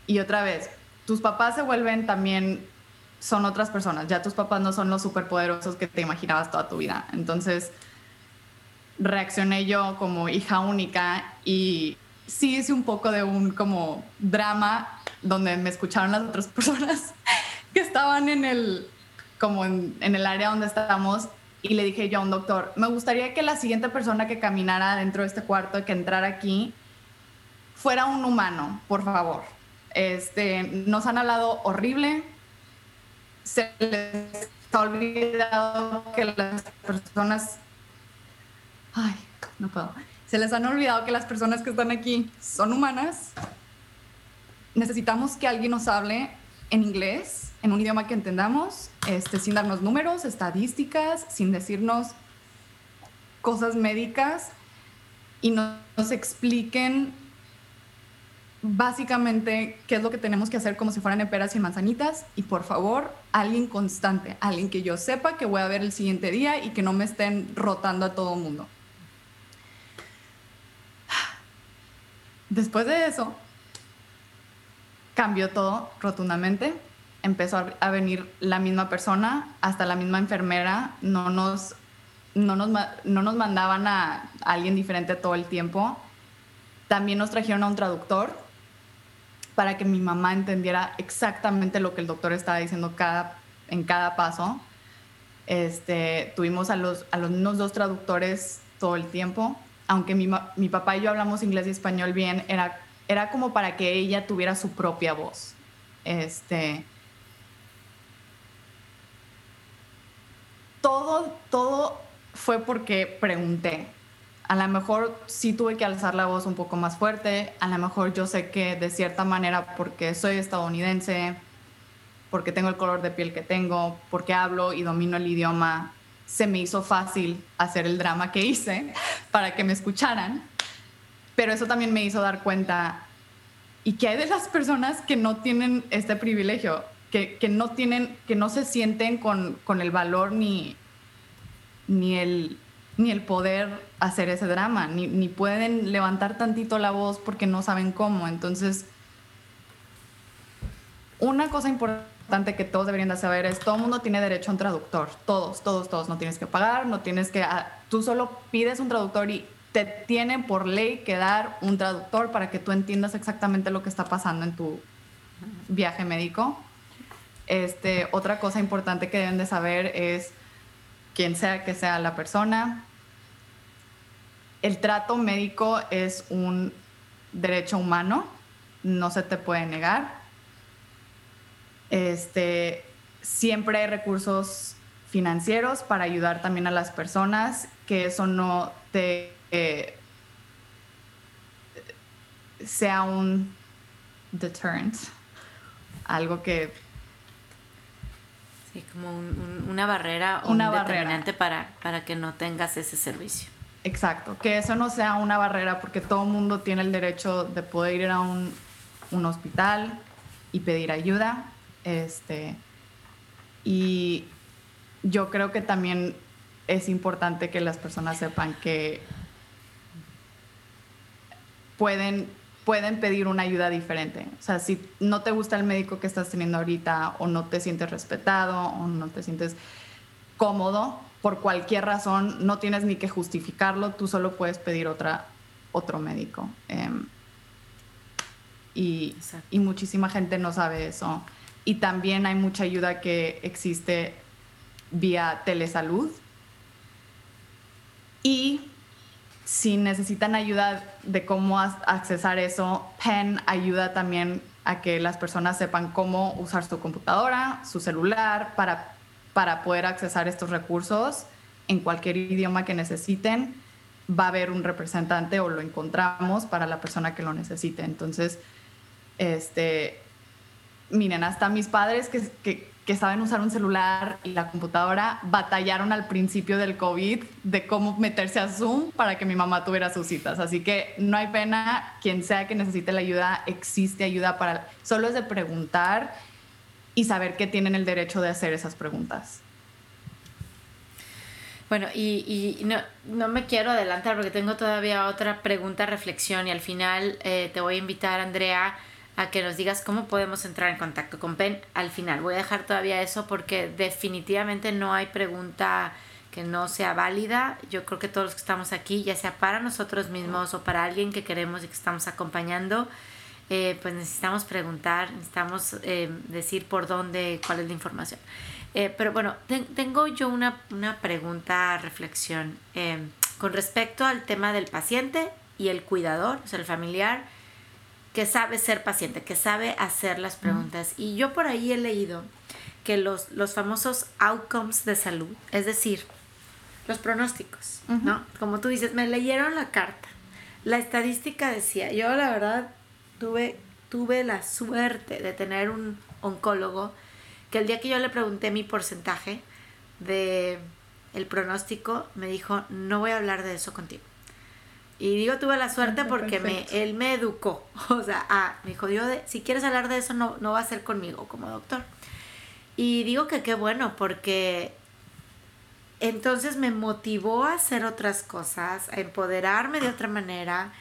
y otra vez, tus papás se vuelven también, son otras personas, ya tus papás no son los superpoderosos que te imaginabas toda tu vida. Entonces, reaccioné yo como hija única y sí hice un poco de un como drama donde me escucharon las otras *laughs* personas que estaban en el, como en, el área donde estábamos y le dije yo a un doctor, me gustaría que la siguiente persona que caminara dentro de este cuarto, que entrara aquí, fuera un humano, por favor. Este, nos han hablado horrible, se les ha olvidado que las personas... Ay, no puedo. Se les han olvidado que las personas que están aquí son humanas necesitamos que alguien nos hable en inglés, en un idioma que entendamos, este, sin darnos números, estadísticas, sin decirnos cosas médicas y nos expliquen básicamente qué es lo que tenemos que hacer como si fueran peras y manzanitas y por favor alguien constante, alguien que yo sepa que voy a ver el siguiente día y que no me estén rotando a todo el mundo. Después de eso, cambió todo rotundamente. Empezó a venir la misma persona, hasta la misma enfermera. No nos, no nos, no nos mandaban a alguien diferente todo el tiempo. También nos trajeron a un traductor para que mi mamá entendiera exactamente lo que el doctor estaba diciendo en cada paso. Este, tuvimos a los, a los dos traductores todo el tiempo. Aunque mi, mi papá y yo hablamos inglés y español bien, era era como para que ella tuviera su propia voz. Este, todo, todo fue porque pregunté. A lo mejor sí tuve que alzar la voz un poco más fuerte, a lo mejor yo sé que de cierta manera porque soy estadounidense, porque tengo el color de piel que tengo, porque hablo y domino el idioma, se me hizo fácil hacer el drama que hice *laughs* para que me escucharan pero eso también me hizo dar cuenta, ¿y qué hay de las personas que no tienen este privilegio? Que, que no tienen, que no se sienten con, con el valor ni, ni, el, ni el poder hacer ese drama, ni, ni pueden levantar tantito la voz porque no saben cómo. Entonces, una cosa importante que todos deberían de saber es todo mundo tiene derecho a un traductor. Todos, todos, todos. No tienes que pagar, no tienes que... Ah, tú solo pides un traductor y te tiene por ley que dar un traductor para que tú entiendas exactamente lo que está pasando en tu viaje médico. Este, otra cosa importante que deben de saber es quién sea que sea la persona. El trato médico es un derecho humano, no se te puede negar. Este, siempre hay recursos financieros para ayudar también a las personas, que eso no te eh, sea un deterrent, algo que... Sí, como una barrera o una un determinante Para, para que no tengas ese servicio. Exacto, que eso no sea una barrera porque todo el mundo tiene el derecho de poder ir a un, un hospital y pedir ayuda. Este, y yo creo que también es importante que las personas sepan que pueden, pueden pedir una ayuda diferente. O sea, si no te gusta el médico que estás teniendo ahorita o no te sientes respetado o no te sientes cómodo, por cualquier razón, no tienes ni que justificarlo, tú solo puedes pedir otra, otro médico. Em, y, y, muchísima gente no sabe eso. Y también hay mucha ayuda que existe vía telesalud. Y si necesitan ayuda de cómo accesar eso, PEN ayuda también a que las personas sepan cómo usar su computadora, su celular, para, para poder accesar estos recursos en cualquier idioma que necesiten. Va a haber un representante o lo encontramos para la persona que lo necesite. Entonces, este, miren, hasta mis padres que, que, saben usar un celular y la computadora batallaron al principio del COVID de cómo meterse a Zoom para que mi mamá tuviera sus citas. Así que no hay pena, quien sea que necesite la ayuda, existe ayuda para... Solo es de preguntar y saber que tienen el derecho de hacer esas preguntas. Bueno, y, no, no, me quiero adelantar porque tengo todavía otra pregunta, reflexión y al final eh, te voy a invitar, Andrea, a que nos digas cómo podemos entrar en contacto con PEN al final. Voy a dejar todavía eso porque definitivamente no hay pregunta que no sea válida. Yo creo que todos los que estamos aquí, ya sea para nosotros mismos o para alguien que queremos y que estamos acompañando, eh, pues necesitamos preguntar, necesitamos eh, decir por dónde, cuál es la información. Eh, pero bueno, tengo yo una, una pregunta, reflexión con respecto al tema del paciente y el cuidador, o sea, el familiar que sabe ser paciente, que sabe hacer las preguntas. Y yo por ahí he leído que los, los famosos outcomes de salud, es decir, los pronósticos, ¿no? Como tú dices, me leyeron la carta. La estadística decía, yo la verdad tuve, tuve la suerte de tener un oncólogo que el día que yo le pregunté mi porcentaje de el pronóstico, me dijo, no voy a hablar de eso contigo. Y digo, tuve la suerte porque me, él me educó. *laughs* O sea, ah, me dijo, yo si quieres hablar de eso, no, no va a ser conmigo como doctor. Y digo que qué bueno, porque entonces me motivó a hacer otras cosas, a empoderarme de otra manera.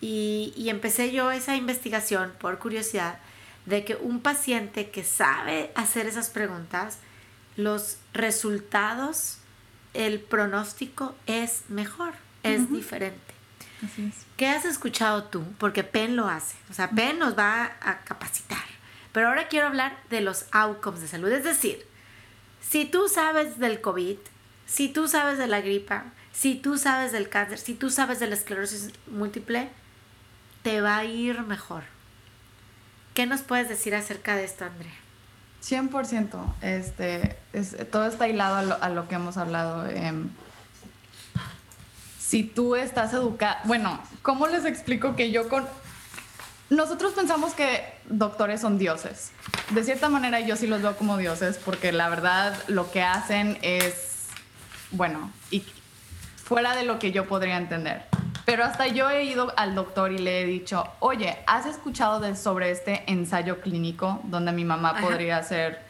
Y, y empecé yo esa investigación por curiosidad de que un paciente que sabe hacer esas preguntas, los resultados, el pronóstico es mejor, es diferente. ¿Qué has escuchado tú? Porque PEN lo hace. O sea, PEN nos va a capacitar. Pero ahora quiero hablar de los outcomes de salud. Es decir, si tú sabes del COVID, si tú sabes de la gripa, si tú sabes del cáncer, si tú sabes de la esclerosis múltiple, te va a ir mejor. ¿Qué nos puedes decir acerca de esto, Andrea? 100%. Este, todo está hilado a lo, que hemos hablado. Eh, si tú estás educada, bueno, ¿cómo les explico que yo con... Nosotros pensamos que doctores son dioses. De cierta manera yo sí los veo como dioses porque la verdad lo que hacen es, bueno, y fuera de lo que yo podría entender. Pero hasta yo he ido al doctor y le he dicho, oye, ¿has escuchado de, sobre este ensayo clínico donde mi mamá podría hacer?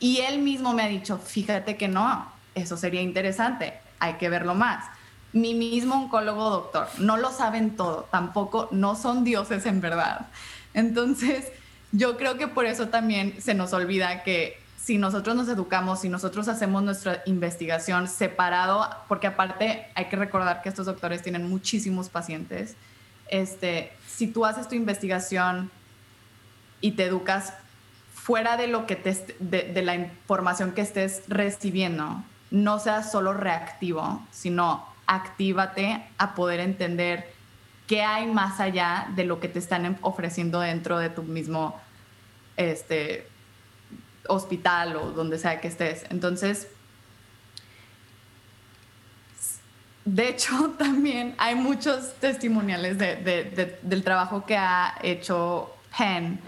Y él mismo me ha dicho, fíjate que no, eso sería interesante, hay que verlo más mi mismo oncólogo doctor. No lo saben todo, tampoco no son dioses en verdad. Entonces, yo creo que por eso también se nos olvida que si nosotros nos educamos, si nosotros hacemos nuestra investigación separado, porque aparte hay que recordar que estos doctores tienen muchísimos pacientes, este, si tú haces tu investigación y te educas fuera de lo que te, de la información que estés recibiendo, no seas solo reactivo, sino actívate a poder entender qué hay más allá de lo que te están ofreciendo dentro de tu mismo este, hospital o donde sea que estés. Entonces, de hecho, *laughs* también hay muchos testimoniales del trabajo que ha hecho Penn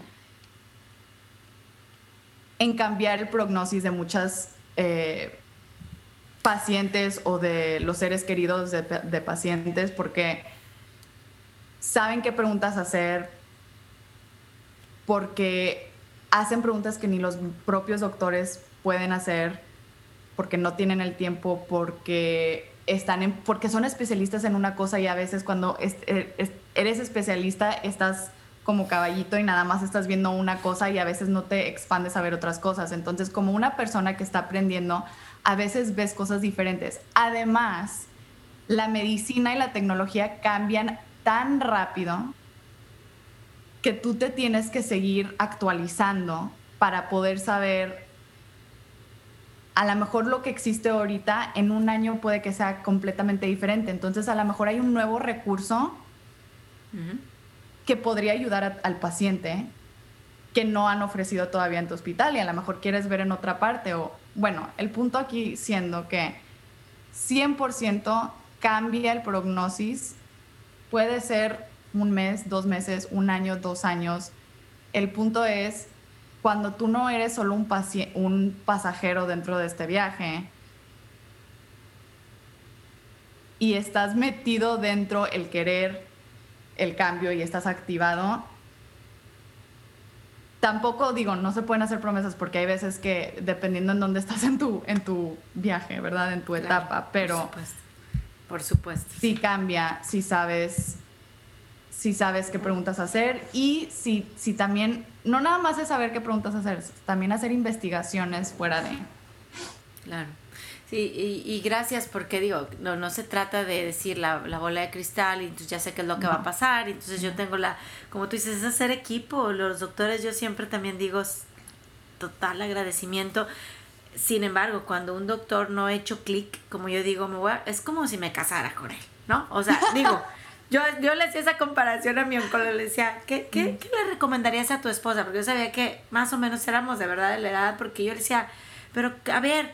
en cambiar el prognosis de muchas eh, pacientes o de los seres queridos de, pacientes porque saben qué preguntas hacer, porque hacen preguntas que ni los propios doctores pueden hacer, porque no tienen el tiempo, porque están en, porque son especialistas en una cosa y a veces cuando eres especialista estás como caballito y nada más estás viendo una cosa y a veces no te expandes a ver otras cosas. Entonces, como una persona que está aprendiendo, a veces ves cosas diferentes. Además, la medicina y la tecnología cambian tan rápido que tú te tienes que seguir actualizando para poder saber a lo mejor lo que existe ahorita en un año puede que sea completamente diferente. Entonces, a lo mejor hay un nuevo recurso que podría ayudar al paciente que no han ofrecido todavía en tu hospital y a lo mejor quieres ver en otra parte. O, bueno, el punto aquí siendo que 100% cambia el prognosis. Puede ser un mes, dos meses, un año, dos años. El punto es cuando tú no eres solo un, un pasajero dentro de este viaje y estás metido dentro el querer el cambio y estás activado, tampoco digo, no se pueden hacer promesas porque hay veces que dependiendo en dónde estás en tu, en tu viaje, ¿verdad? En tu etapa, pero... Por supuesto. Por supuesto. Sí cambia, si sabes si sabes qué preguntas hacer y si, si también, no nada más es saber qué preguntas hacer, también hacer investigaciones fuera de. Claro. Sí, y, gracias porque digo, no, no se trata de decir la, bola de cristal y entonces ya sé qué es lo que va a pasar, y entonces yo tengo la, como tú dices, es hacer equipo, los doctores yo siempre también digo total agradecimiento, sin embargo, cuando un doctor no ha hecho clic, como yo digo, me voy es como si me casara con él, ¿no? O sea, *laughs* digo, yo, yo le hacía esa comparación a mi oncólogo, le decía, ¿qué, qué, ¿qué, le recomendarías a tu esposa? Porque yo sabía que más o menos éramos de verdad de la edad, porque yo le decía, pero a ver,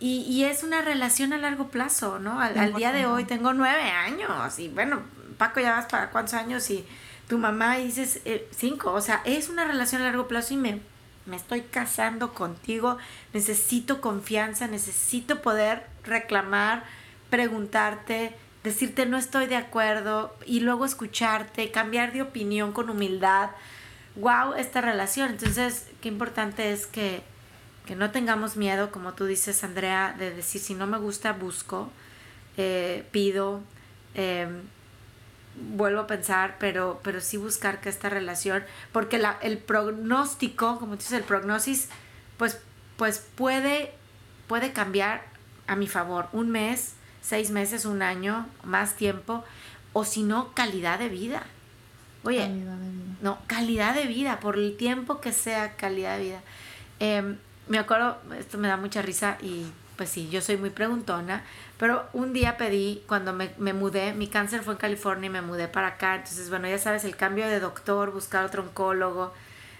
y, y es una relación a largo plazo, ¿no? Al, día de hoy tengo nueve años, y bueno, Paco ya vas para cuántos años, y tu mamá dices eh, cinco, o sea, es una relación a largo plazo y me, me estoy casando contigo, necesito confianza, necesito poder reclamar, preguntarte, decirte no estoy de acuerdo y luego escucharte, cambiar de opinión con humildad. Wow, esta relación. Entonces, qué importante es que, no tengamos miedo, como tú dices, Andrea, de decir si no me gusta, busco, eh, pido, em, vuelvo a pensar, pero, pero sí buscar que esta relación, porque la, el pronóstico, como dices, el prognosis, pues, pues puede, puede cambiar a mi favor. Un mes, seis meses, un año, más tiempo, o si no, calidad de vida. Oye, no, calidad de vida, por el tiempo que sea calidad de vida. Em, me acuerdo, esto me da mucha risa y pues sí, yo soy muy preguntona, pero un día pedí, cuando me, me, mudé, mi cáncer fue en California y me mudé para acá, entonces bueno, ya sabes, el cambio de doctor, buscar otro oncólogo,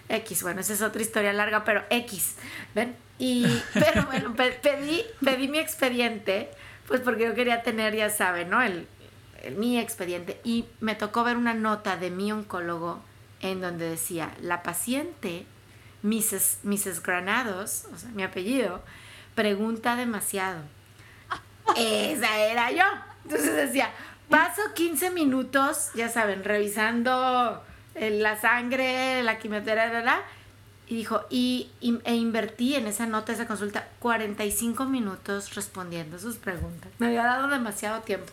X, bueno, esa es otra historia larga, pero X, ¿ven? Y, *laughs* pero bueno, pedí, pedí mi expediente pues porque yo quería tener, ya saben, ¿no? El, mi expediente. Y me tocó ver una nota de mi oncólogo en donde decía, la paciente, Mrs. Mrs. Granados, o sea, mi apellido, pregunta demasiado. Esa era yo. Entonces decía, paso 15 minutos, ya saben, revisando la sangre, la quimioterapia, ¿verdad? Y dijo, y, e invertí en esa nota, esa consulta, 45 minutos respondiendo sus preguntas. Me había dado demasiado tiempo.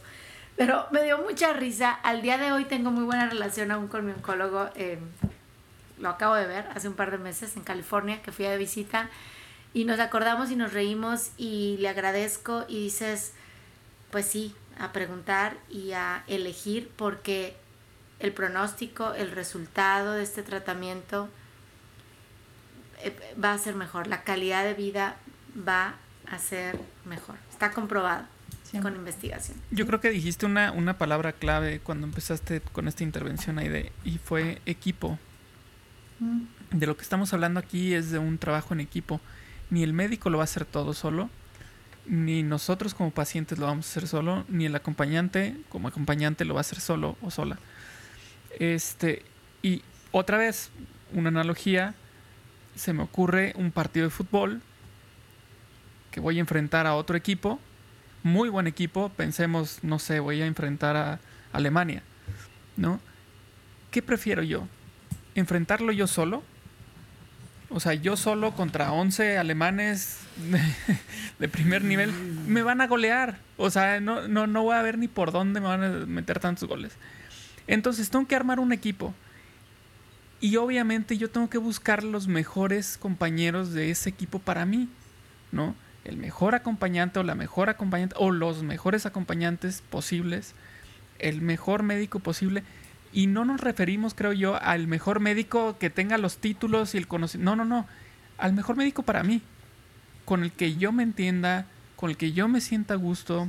Pero me dio mucha risa. Al día de hoy tengo muy buena relación aún con mi oncólogo. Lo acabo de ver hace un par de meses en California, que fui de visita. Y nos acordamos y nos reímos y le agradezco y dices, pues sí, a preguntar y a elegir porque el pronóstico, el resultado de este tratamiento eh, va a ser mejor, la calidad de vida va a ser mejor. Está comprobado con investigación. Yo creo que dijiste una, una palabra clave cuando empezaste con esta intervención, Aide, y fue equipo. De lo que estamos hablando aquí es de un trabajo en equipo. Ni el médico lo va a hacer todo solo, ni nosotros como pacientes lo vamos a hacer solo, ni el acompañante como acompañante lo va a hacer solo o sola. Este, y otra vez, una analogía, se me ocurre un partido de fútbol que voy a enfrentar a otro equipo, muy buen equipo, pensemos, no sé, voy a enfrentar a Alemania, ¿no? ¿Qué prefiero yo? ¿Enfrentarlo yo solo? O sea, yo solo contra 11 alemanes *laughs* de, primer nivel, me van a golear. O sea, no, no, no voy a ver ni por dónde me van a meter tantos goles. Entonces, tengo que armar un equipo. Y obviamente yo tengo que buscar los mejores compañeros de ese equipo para mí, ¿no? El mejor acompañante o la mejor acompañante o los mejores acompañantes posibles, el mejor médico posible. Y no nos referimos, creo yo, al mejor médico que tenga los títulos y el conocimiento. No, no, no. Al mejor médico para mí. Con el que yo me entienda, con el que yo me sienta a gusto.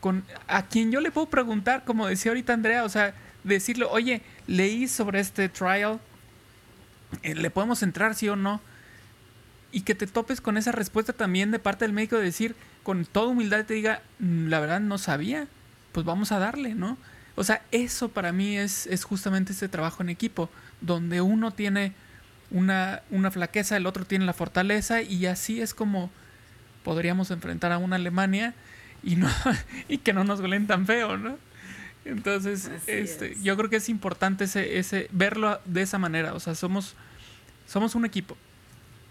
Con, a quien yo le puedo preguntar, como decía ahorita Andrea, o sea, decirle, oye, leí sobre este trial, eh, ¿le podemos entrar sí o no? Y que te topes con esa respuesta también de parte del médico de decir, con toda humildad te diga, mm, la verdad no sabía, pues vamos a darle, ¿no? O sea, eso para mí es, es justamente este trabajo en equipo, donde uno tiene una, una flaqueza, el otro tiene la fortaleza y así es como podríamos enfrentar a una Alemania y, no, *laughs* y que no nos huelen tan feo, ¿no? Entonces, este, yo creo que es importante ese, ese, verlo de esa manera. O sea, somos, somos un equipo.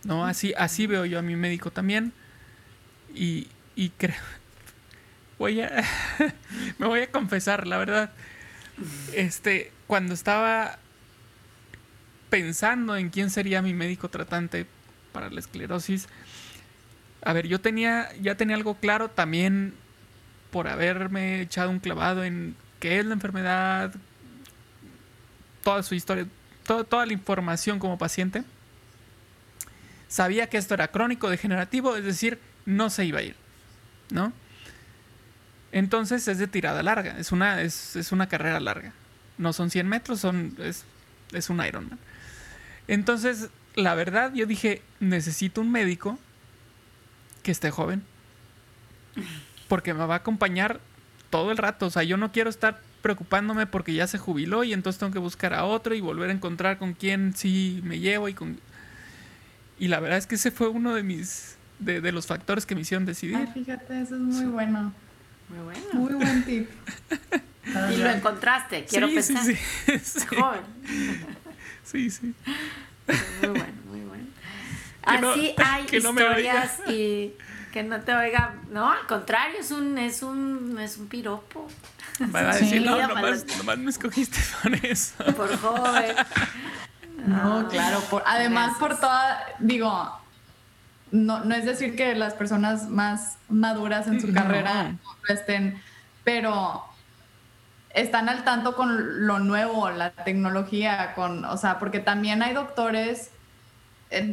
¿no? Así, así veo yo a mi médico también. Y, y creo, voy a *laughs* me voy a confesar, la verdad. Este, cuando estaba pensando en quién sería mi médico tratante para la esclerosis, a ver, yo tenía ya tenía algo claro también por haberme echado un clavado en qué es la enfermedad, toda su historia, toda la información como paciente. Sabía que esto era crónico degenerativo, es decir, no se iba a ir, ¿no? Entonces es de tirada larga, es una, es, una carrera larga. No son 100 metros, son, es, es un Ironman. Entonces, la verdad, yo dije, necesito un médico que esté joven. Porque me va a acompañar todo el rato. O sea, yo no quiero estar preocupándome porque ya se jubiló y entonces tengo que buscar a otro y volver a encontrar con quién sí me llevo y con... Y la verdad es que ese fue uno de mis... de, de los factores que me hicieron decidir. Ay, fíjate, eso es muy bueno. Muy bueno. Muy buen tip. y lo encontraste, quiero pensar. Sí, *laughs* sí, Joven. Sí, sí. Muy bueno, muy bueno. Así *laughs* hay historias y que no te oiga, no, al contrario, es un, es un, es un piropo. Va a decir, no, nomás, nomás, me escogiste *laughs* por eso. Por joven. No, claro, por, además por toda, digo, no, no es decir que las personas más maduras en su carrera no estén, pero están al tanto con lo nuevo, la tecnología, con, o sea, porque también hay doctores,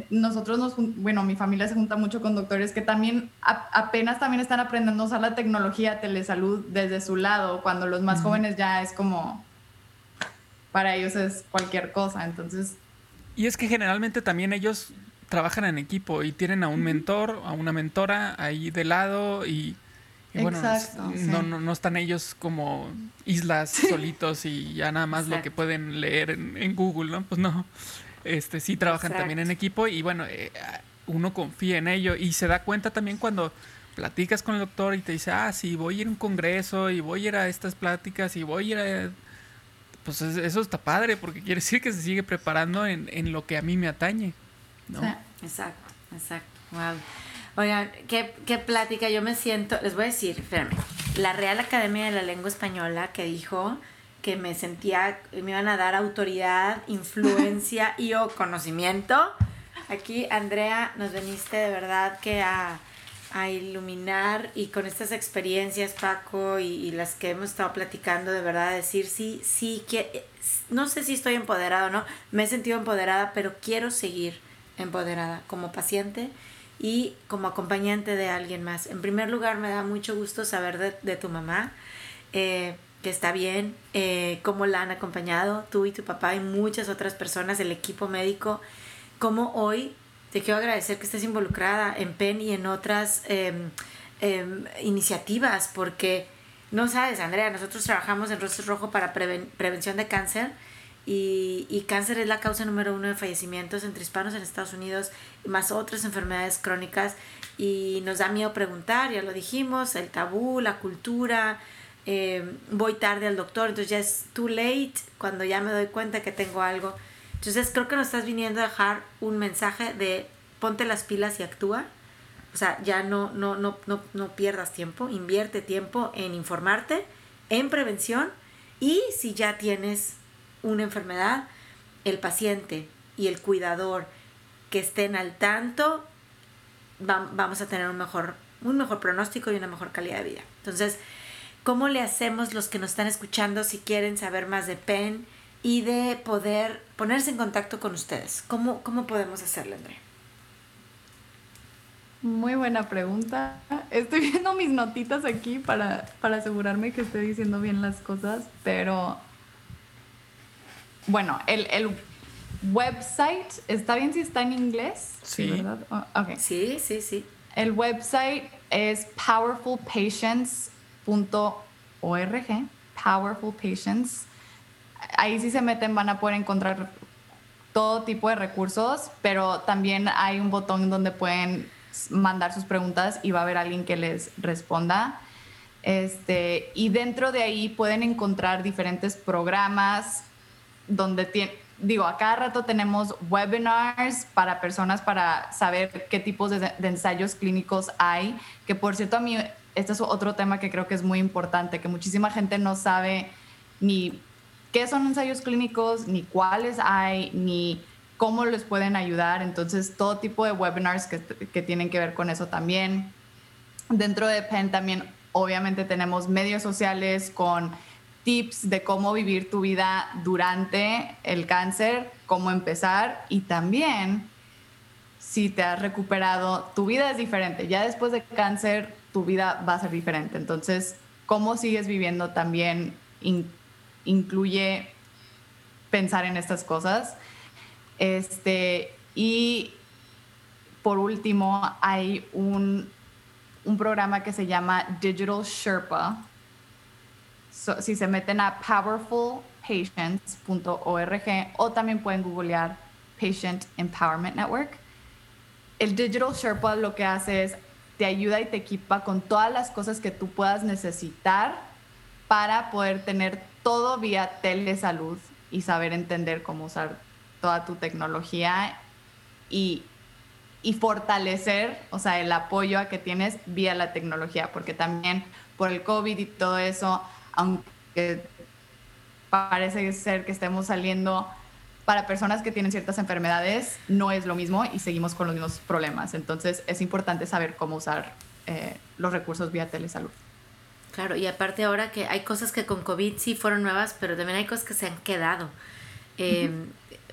nosotros nos, bueno, mi familia se junta mucho con doctores que también apenas también están aprendiendo a usar la tecnología telesalud desde su lado, cuando los más jóvenes ya es como, para ellos es cualquier cosa, entonces... Y es que generalmente también ellos trabajan en equipo y tienen a un mentor, a una mentora ahí de lado y, bueno, no, no, están ellos como islas solitos y ya nada más lo que pueden leer en, Google, ¿no? Pues no, este sí trabajan también en equipo y bueno, eh, uno confía en ello y se da cuenta también cuando platicas con el doctor y te dice, ah, sí, voy a ir a un congreso y voy a ir a estas pláticas y voy a ir a... Pues eso está padre porque quiere decir que se sigue preparando en, en lo que a mí me atañe. ¿No? exacto, exacto. Wow. Oigan, ¿qué, ¿qué, plática yo me siento. Les voy a decir, espérame. La Real Academia de la Lengua Española que dijo que me sentía, me iban a dar autoridad, *laughs* influencia y o conocimiento. Aquí, Andrea, nos veniste de verdad que a, a iluminar y con estas experiencias, Paco, y, y, las que hemos estado platicando, de verdad, decir sí, sí, que no sé si estoy empoderada o no, me he sentido empoderada, pero quiero seguir empoderada como paciente y como acompañante de alguien más. En primer lugar, me da mucho gusto saber de, tu mamá, eh, que está bien, eh, cómo la han acompañado, tú y tu papá y muchas otras personas, el equipo médico, cómo hoy te quiero agradecer que estés involucrada en PEN y en otras em, em, iniciativas, porque no sabes, Andrea, nosotros trabajamos en Rostro Rojo para prevención de cáncer y, cáncer es la causa número uno de fallecimientos entre hispanos en Estados Unidos, más otras enfermedades crónicas. Y nos da miedo preguntar, ya lo dijimos, el tabú, la cultura. Eh, voy tarde al doctor, entonces ya es too late cuando ya me doy cuenta que tengo algo. Entonces creo que nos estás viniendo a dejar un mensaje de ponte las pilas y actúa. O sea, ya no, no, no, no, no pierdas tiempo, invierte tiempo en informarte, en prevención y si ya tienes una enfermedad, el paciente y el cuidador que estén al tanto, vamos a tener un mejor, mejor pronóstico y una mejor calidad de vida. Entonces, ¿cómo le hacemos los que nos están escuchando si quieren saber más de PEN y de poder ponerse en contacto con ustedes? ¿Cómo, cómo podemos hacerlo, Andrea? Muy buena pregunta. Estoy *laughs* viendo mis notitas aquí para, para asegurarme que estoy diciendo bien las cosas, pero bueno, el, el website, ¿está bien si está en inglés? Sí. ¿verdad? Oh, okay. Sí, sí, sí. El website es powerfulpatients.org, Powerful Patients. Ahí si se meten van a poder encontrar todo tipo de recursos, pero también hay un botón donde pueden mandar sus preguntas y va a haber alguien que les responda. Este, y dentro de ahí pueden encontrar diferentes programas donde tienen, digo, a cada rato tenemos webinars para personas para saber qué tipos de, ensayos clínicos hay, que por cierto a mí este es otro tema que creo que es muy importante, que muchísima gente no sabe ni qué son ensayos clínicos, ni cuáles hay, ni cómo les pueden ayudar. Entonces, todo tipo de webinars que, que tienen que ver con eso también. Dentro de PEN también, obviamente, tenemos medios sociales con tips de cómo vivir tu vida durante el cáncer, cómo empezar y también si te has recuperado, tu vida es diferente. Ya después de cáncer, tu vida va a ser diferente. Entonces, cómo sigues viviendo también incluye pensar en estas cosas. Este, y por último, hay un, un programa que se llama Digital Sherpa, si se meten a powerfulpatients.org o también pueden googlear Patient Empowerment Network. El Digital Sherpa lo que hace es te ayuda y te equipa con todas las cosas que tú puedas necesitar para poder tener todo vía telesalud y saber entender cómo usar toda tu tecnología y, y fortalecer, o sea, el apoyo a que tienes vía la tecnología, porque también por el COVID y todo eso, aunque parece ser que estemos saliendo para personas que tienen ciertas enfermedades, no es lo mismo y seguimos con los mismos problemas. Entonces es importante saber cómo usar eh, los recursos vía telesalud. Claro, y aparte ahora que hay cosas que con COVID sí fueron nuevas, pero también hay cosas que se han quedado. Eh,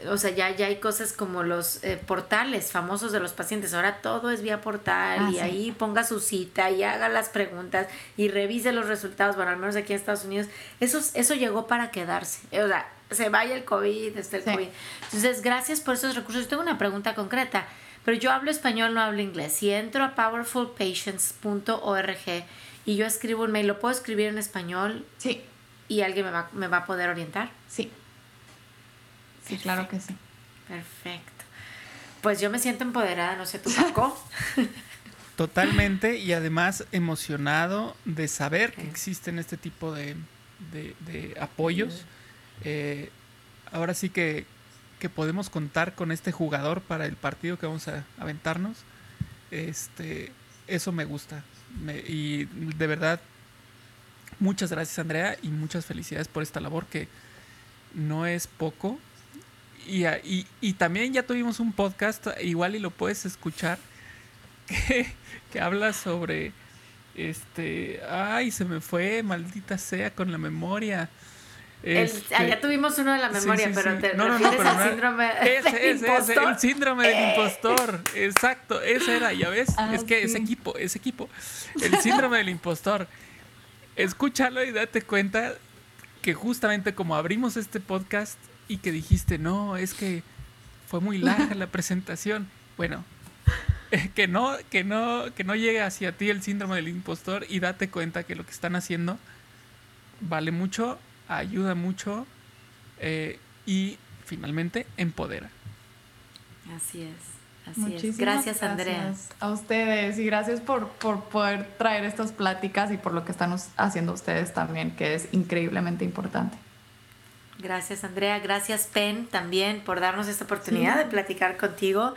o sea, ya, ya hay cosas como los eh, portales famosos de los pacientes. Ahora todo es vía portal ah, y ahí ponga su cita y haga las preguntas y revise los resultados. Bueno, al menos aquí en Estados Unidos, eso, eso llegó para quedarse. O sea, se vaya el COVID, está el COVID. Entonces, gracias por esos recursos. Yo tengo una pregunta concreta, pero yo hablo español, no hablo inglés. Si entro a powerfulpatients.org y yo escribo un mail, ¿lo puedo escribir en español? Sí. ¿Y alguien me va, me va a poder orientar? Sí. Sí, claro que sí. Perfecto. Pues yo me siento empoderada, no sé tú, Paco. *laughs* Totalmente y además emocionado de saber que existen este tipo de, apoyos. Eh, ahora sí que, podemos contar con este jugador para el partido que vamos a aventarnos. Este, eso me gusta. y de verdad, muchas gracias Andrea y muchas felicidades por esta labor que no es poco y, y, y, también ya tuvimos un podcast, igual y lo puedes escuchar, *laughs* que, que habla sobre, este, ay, se me fue, maldita sea, con la memoria. Este, ah, ya tuvimos uno de la memoria, pero te no, refieres no, al síndrome ese, del impostor. el síndrome del impostor. Exacto, ese era, ya ves. Ah, es que es equipo, es equipo. El síndrome del impostor. Escúchalo y date cuenta que justamente como abrimos este podcast, y que dijiste, no, es que fue muy larga la presentación. *laughs* Bueno, *laughs* que no, que no, que no llegue hacia ti el síndrome del impostor y date cuenta que lo que están haciendo vale mucho, ayuda mucho eh, y finalmente empodera. Así es. Así es. Gracias, Andrea. A ustedes y gracias por, por poder traer estas pláticas y por lo que están haciendo ustedes también, que es increíblemente importante. Gracias, Andrea. Gracias, Pen, también por darnos esta oportunidad de platicar contigo.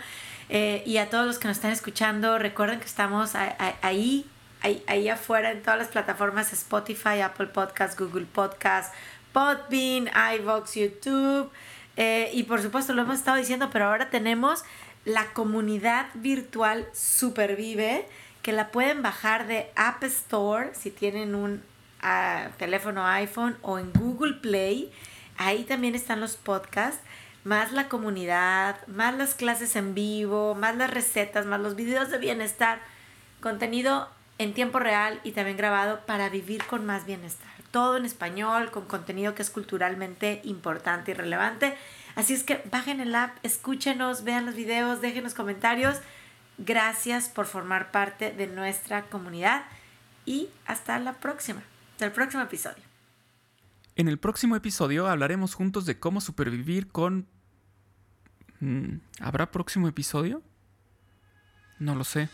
Eh, y a todos los que nos están escuchando, recuerden que estamos ahí, ahí, ahí afuera en todas las plataformas Spotify, Apple Podcast, Google Podcast, Podbean, iVox, YouTube. Eh, y por supuesto, lo hemos estado diciendo, pero ahora tenemos la comunidad virtual Supervive, que la pueden bajar de App Store si tienen un a teléfono iPhone o en Google Play. Ahí también están los podcasts, más la comunidad, más las clases en vivo, más las recetas, más los videos de bienestar. Contenido en tiempo real y también grabado para vivir con más bienestar. Todo en español, con contenido que es culturalmente importante y relevante. Así es que bajen el app, escúchenos, vean los videos, déjenos comentarios. Gracias por formar parte de nuestra comunidad y hasta la próxima, hasta el próximo episodio. En el próximo episodio hablaremos juntos de cómo supervivir con... Mm, ¿Habrá próximo episodio? No lo sé.